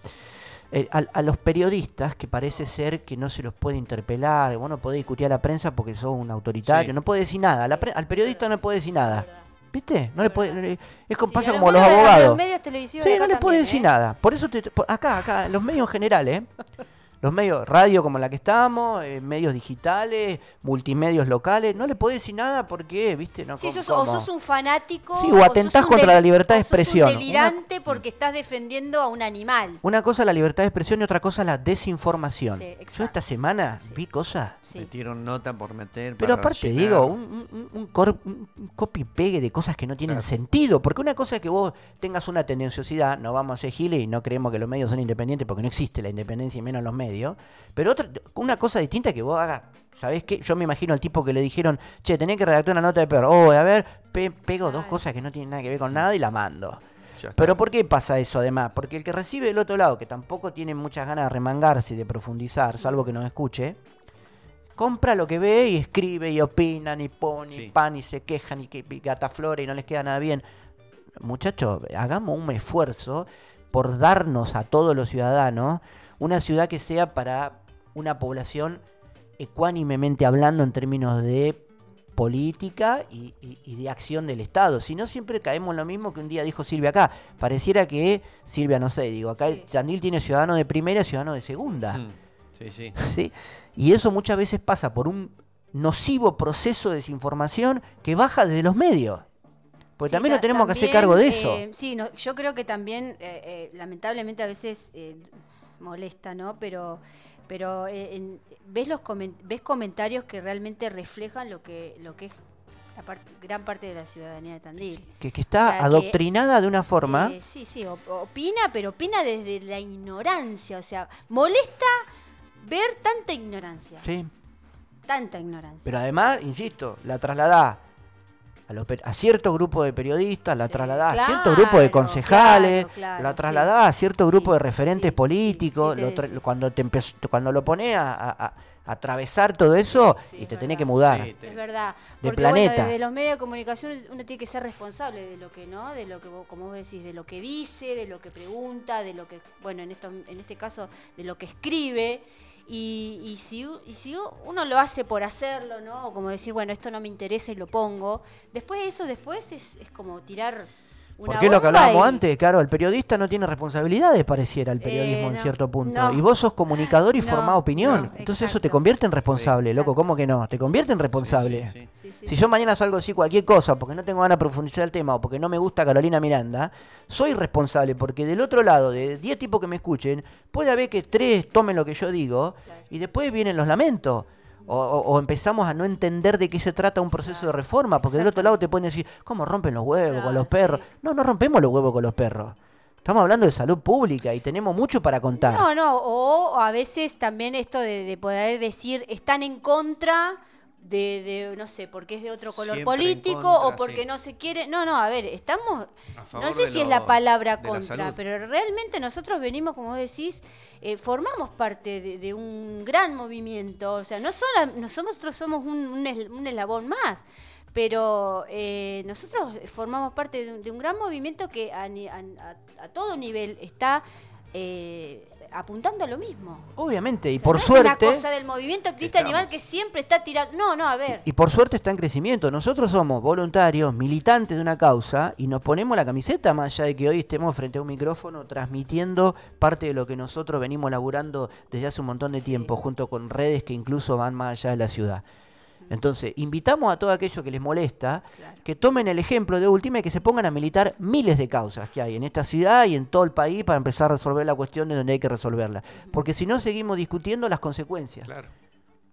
eh, a, a los periodistas que parece ser que no se los puede interpelar, vos no podés discutir a la prensa porque sos un autoritario, Sí. no puede decir nada. a la pre- al periodista no le puede decir nada. ¿Viste? No le puede, no le- es como Sí, pasa como los abogados. los medios televisivos Sí, no le puede decir ¿eh? nada. Por eso te, por- acá, acá, los medios en general, ¿eh? [LAUGHS] Los medios, radio como la que estamos, eh, medios digitales, multimedios locales, no le podés decir nada porque, ¿viste? No, Sí, ¿cómo- sos, o sos un fanático. Sí, o atentás contra la libertad de o sos un expresión. Una- delirante porque estás defendiendo a un animal. Una cosa es la libertad de expresión y otra cosa es la desinformación. Sí, Yo esta semana Sí. vi cosas. Sí. Metieron nota por meter. Pero para aparte rellenar. digo, un, un- un cor- un copy-pegue de cosas que no tienen Claro. sentido. Porque una cosa es que vos tengas una tendenciosidad, no vamos a ser giles y no creemos que los medios son independientes porque no existe la independencia y menos los medios. Pero otra, una cosa distinta que vos hagas, ¿sabés qué? Yo me imagino al tipo que le dijeron, che, tenés que redactar una nota de peor. Oh, a ver, pe- pego dos cosas que no tienen nada que ver con nada y la mando. Pero ¿por qué pasa eso además? Porque el que recibe del otro lado, que tampoco tiene muchas ganas de remangarse y de profundizar, salvo que nos escuche, compra lo que ve y escribe y opinan y pone y Sí. pan y se quejan y que y gataflora y no les queda nada bien. Muchachos, hagamos un esfuerzo por darnos a todos los ciudadanos una ciudad que sea para una población ecuánimemente hablando en términos de política y, y- y de acción del Estado. Si no, siempre caemos en lo mismo que un día dijo Silvia acá. Pareciera que, Silvia, no sé, digo, acá Sí. Tandil tiene ciudadano de primera y ciudadano de segunda. Mm. Sí, sí. [LAUGHS] ¿sí? Y eso muchas veces pasa por un nocivo proceso de desinformación que baja desde los medios. Porque Sí, también nos tenemos que hacer cargo de eso. eh, sí, no, yo creo que también, eh, eh, lamentablemente a veces eh, molesta, ¿no? Pero, pero eh, en- ves los comen- ves comentarios que realmente reflejan lo que, lo que es la par- gran parte de la ciudadanía de Tandil. que, que está o sea, que, adoctrinada de una forma. Eh, sí, sí, op- opina, pero opina desde la ignorancia. O sea, molesta ver tanta ignorancia. Sí. Tanta ignorancia. Pero además, insisto, la trasladá a, los a cierto grupo de periodistas, la Sí, trasladá a cierto grupo de concejales, claro, claro, la sí. trasladá a cierto Sí, grupo de referentes políticos. sí, lo tra- sí. cuando, te empezó- cuando lo pones a, a- a atravesar todo eso Sí, y es te tenés verdad. que mudar. Sí, te- Es verdad. de Porque planeta. bueno, desde los medios de comunicación uno tiene que ser responsable de lo que, ¿no? De lo que vos- como vos decís, de lo que dice, de lo que pregunta, de lo que, bueno, en esto, en este caso, de lo que escribe. Y, y si, y si uno lo hace por hacerlo, ¿no? O como decir, bueno, esto no me interesa y lo pongo. Después eso, después es, es como tirar Porque es lo que hablábamos y- antes, claro, el periodista no tiene responsabilidades, pareciera, el periodismo Eh, en no, cierto punto. no. Y vos sos comunicador y No, formás opinión. no, Entonces eso te convierte en responsable, Sí, loco. ¿Cómo que no? Te convierte en responsable. Sí, sí, Sí, sí, Si yo mañana salgo así cualquier cosa porque no tengo ganas de profundizar el tema o porque no me gusta Carolina Miranda, soy responsable porque del otro lado, de 10 tipos que me escuchen, puede haber que 3 tomen lo que yo digo Claro. y después vienen los lamentos. O, o- o empezamos a no entender de qué se trata un proceso de reforma, porque del otro lado te pueden decir, ¿cómo rompen los huevos con los perros? sí. No, no rompemos los huevos con los perros. Estamos hablando de salud pública y tenemos mucho para contar. No, no, o a veces también esto de, de poder decir están en contra de, de, no sé, porque es de otro color Siempre político contra, o porque sí. no se quiere. No, no, a ver, estamos. A No sé si es la palabra la contra, pero realmente nosotros venimos, como vos decís, eh, formamos parte de, un gran movimiento. O sea, no solo nosotros somos un, un es- un eslabón más. Pero eh, nosotros formamos parte de un, gran movimiento que a todo nivel está eh, apuntando a lo mismo. Obviamente, y O sea, por no es suerte... una cosa del movimiento activista Estamos. animal que siempre está tirando. No, no, a ver. Y por suerte está en crecimiento. Nosotros somos voluntarios, militantes de una causa y nos ponemos la camiseta más allá de que hoy estemos frente a un micrófono transmitiendo parte de lo que nosotros venimos laburando desde hace un montón de tiempo, junto con redes que incluso van más allá de la ciudad. Entonces, invitamos a todo aquello que les molesta Claro. que tomen el ejemplo de última y que se pongan a militar miles de causas que hay en esta ciudad y en todo el país para empezar a resolver la cuestión de donde hay que resolverla. Porque si no, seguimos discutiendo las consecuencias. Claro.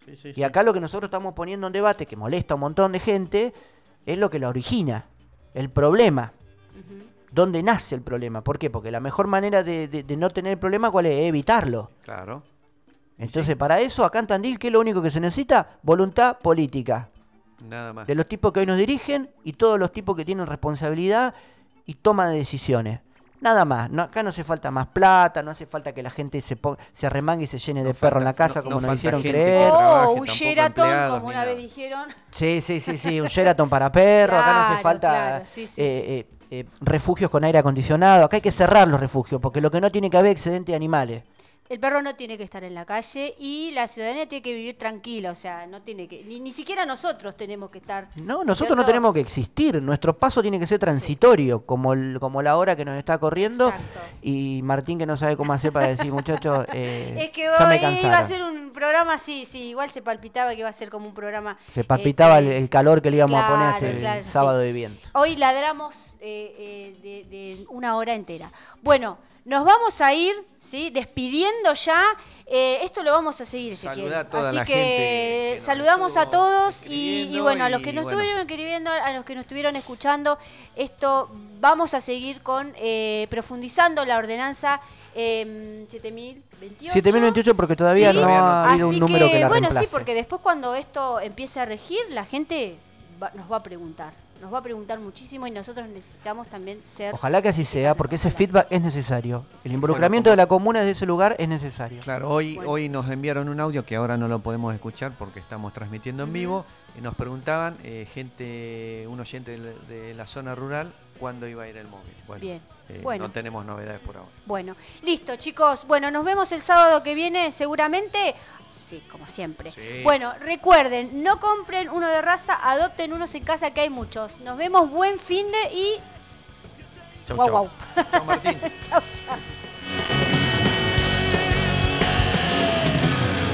Sí, sí, Y sí. acá lo que nosotros estamos poniendo en debate, que molesta a un montón de gente, es lo que lo origina, el problema. ¿Dónde nace el problema? ¿Por qué? Porque la mejor manera de, de- de no tener el problema, ¿cuál es? Evitarlo. Claro. Entonces, para eso, acá en Tandil, ¿qué es lo único que se necesita? Voluntad política. Nada más. De los tipos que hoy nos dirigen y todos los tipos que tienen responsabilidad y toma de decisiones. Nada más, no, acá no hace falta más plata, no hace falta que la gente se, ponga, se arremangue y se llene de No perro en la falta- casa no- como no nos falta hicieron creer. Oh, un Sheraton, como una vez dijeron. Sí, sí, sí, sí, un Sheraton para perros, acá no hace falta claro, sí, sí, eh, eh, eh, refugios con aire acondicionado, acá hay que cerrar los refugios, porque lo que no tiene que haber es excedente de animales. El perro no tiene que estar en la calle y la ciudadanía tiene que vivir tranquila, o sea, no tiene que, ni, ni siquiera nosotros tenemos que estar. No, nosotros no tenemos que existir, nuestro paso tiene que ser transitorio, como, el- como la hora que nos está corriendo. Exacto. Y Martín que no sabe cómo hacer para decir, muchachos, eh, [LAUGHS] Es que ya me hoy iba a ser un programa así, sí, igual se palpitaba que iba a ser como un programa. Se palpitaba el, este, el calor que le íbamos a poner claro, sí. sábado de viento. Hoy ladramos eh, eh, de, de una hora entera. Bueno, nos vamos a ir, ¿sí? Despidiendo ya. Eh, esto lo vamos a seguir, a toda Así la que, que saludamos a todos y, y bueno, a los que nos bueno. estuvieron escribiendo, a los que nos estuvieron escuchando, esto vamos a seguir con eh, profundizando la ordenanza eh, 7028. 7028 porque todavía Sí. no ha habido Así un número que, la bueno, reemplace. sí, porque después cuando esto empiece a regir, la gente va- nos va a preguntar. Nos va a preguntar muchísimo y nosotros necesitamos también ser... Ojalá que así sea, porque ese feedback es necesario. El involucramiento de la comuna desde ese lugar es necesario. Claro, hoy, Bueno. hoy nos enviaron un audio que ahora no lo podemos escuchar porque estamos transmitiendo en vivo. Y nos preguntaban, eh, gente, un oyente de, la- de la zona rural, cuándo iba a ir el móvil. Bueno, Bien. eh, Bueno. no tenemos novedades por ahora. Bueno, listo chicos. Bueno, nos vemos el sábado que viene seguramente sí, como siempre. Bueno, recuerden, no compren uno de raza, adopten unos en casa que hay muchos. Nos vemos buen fin de y... Wow, wow. Chau, [LAUGHS]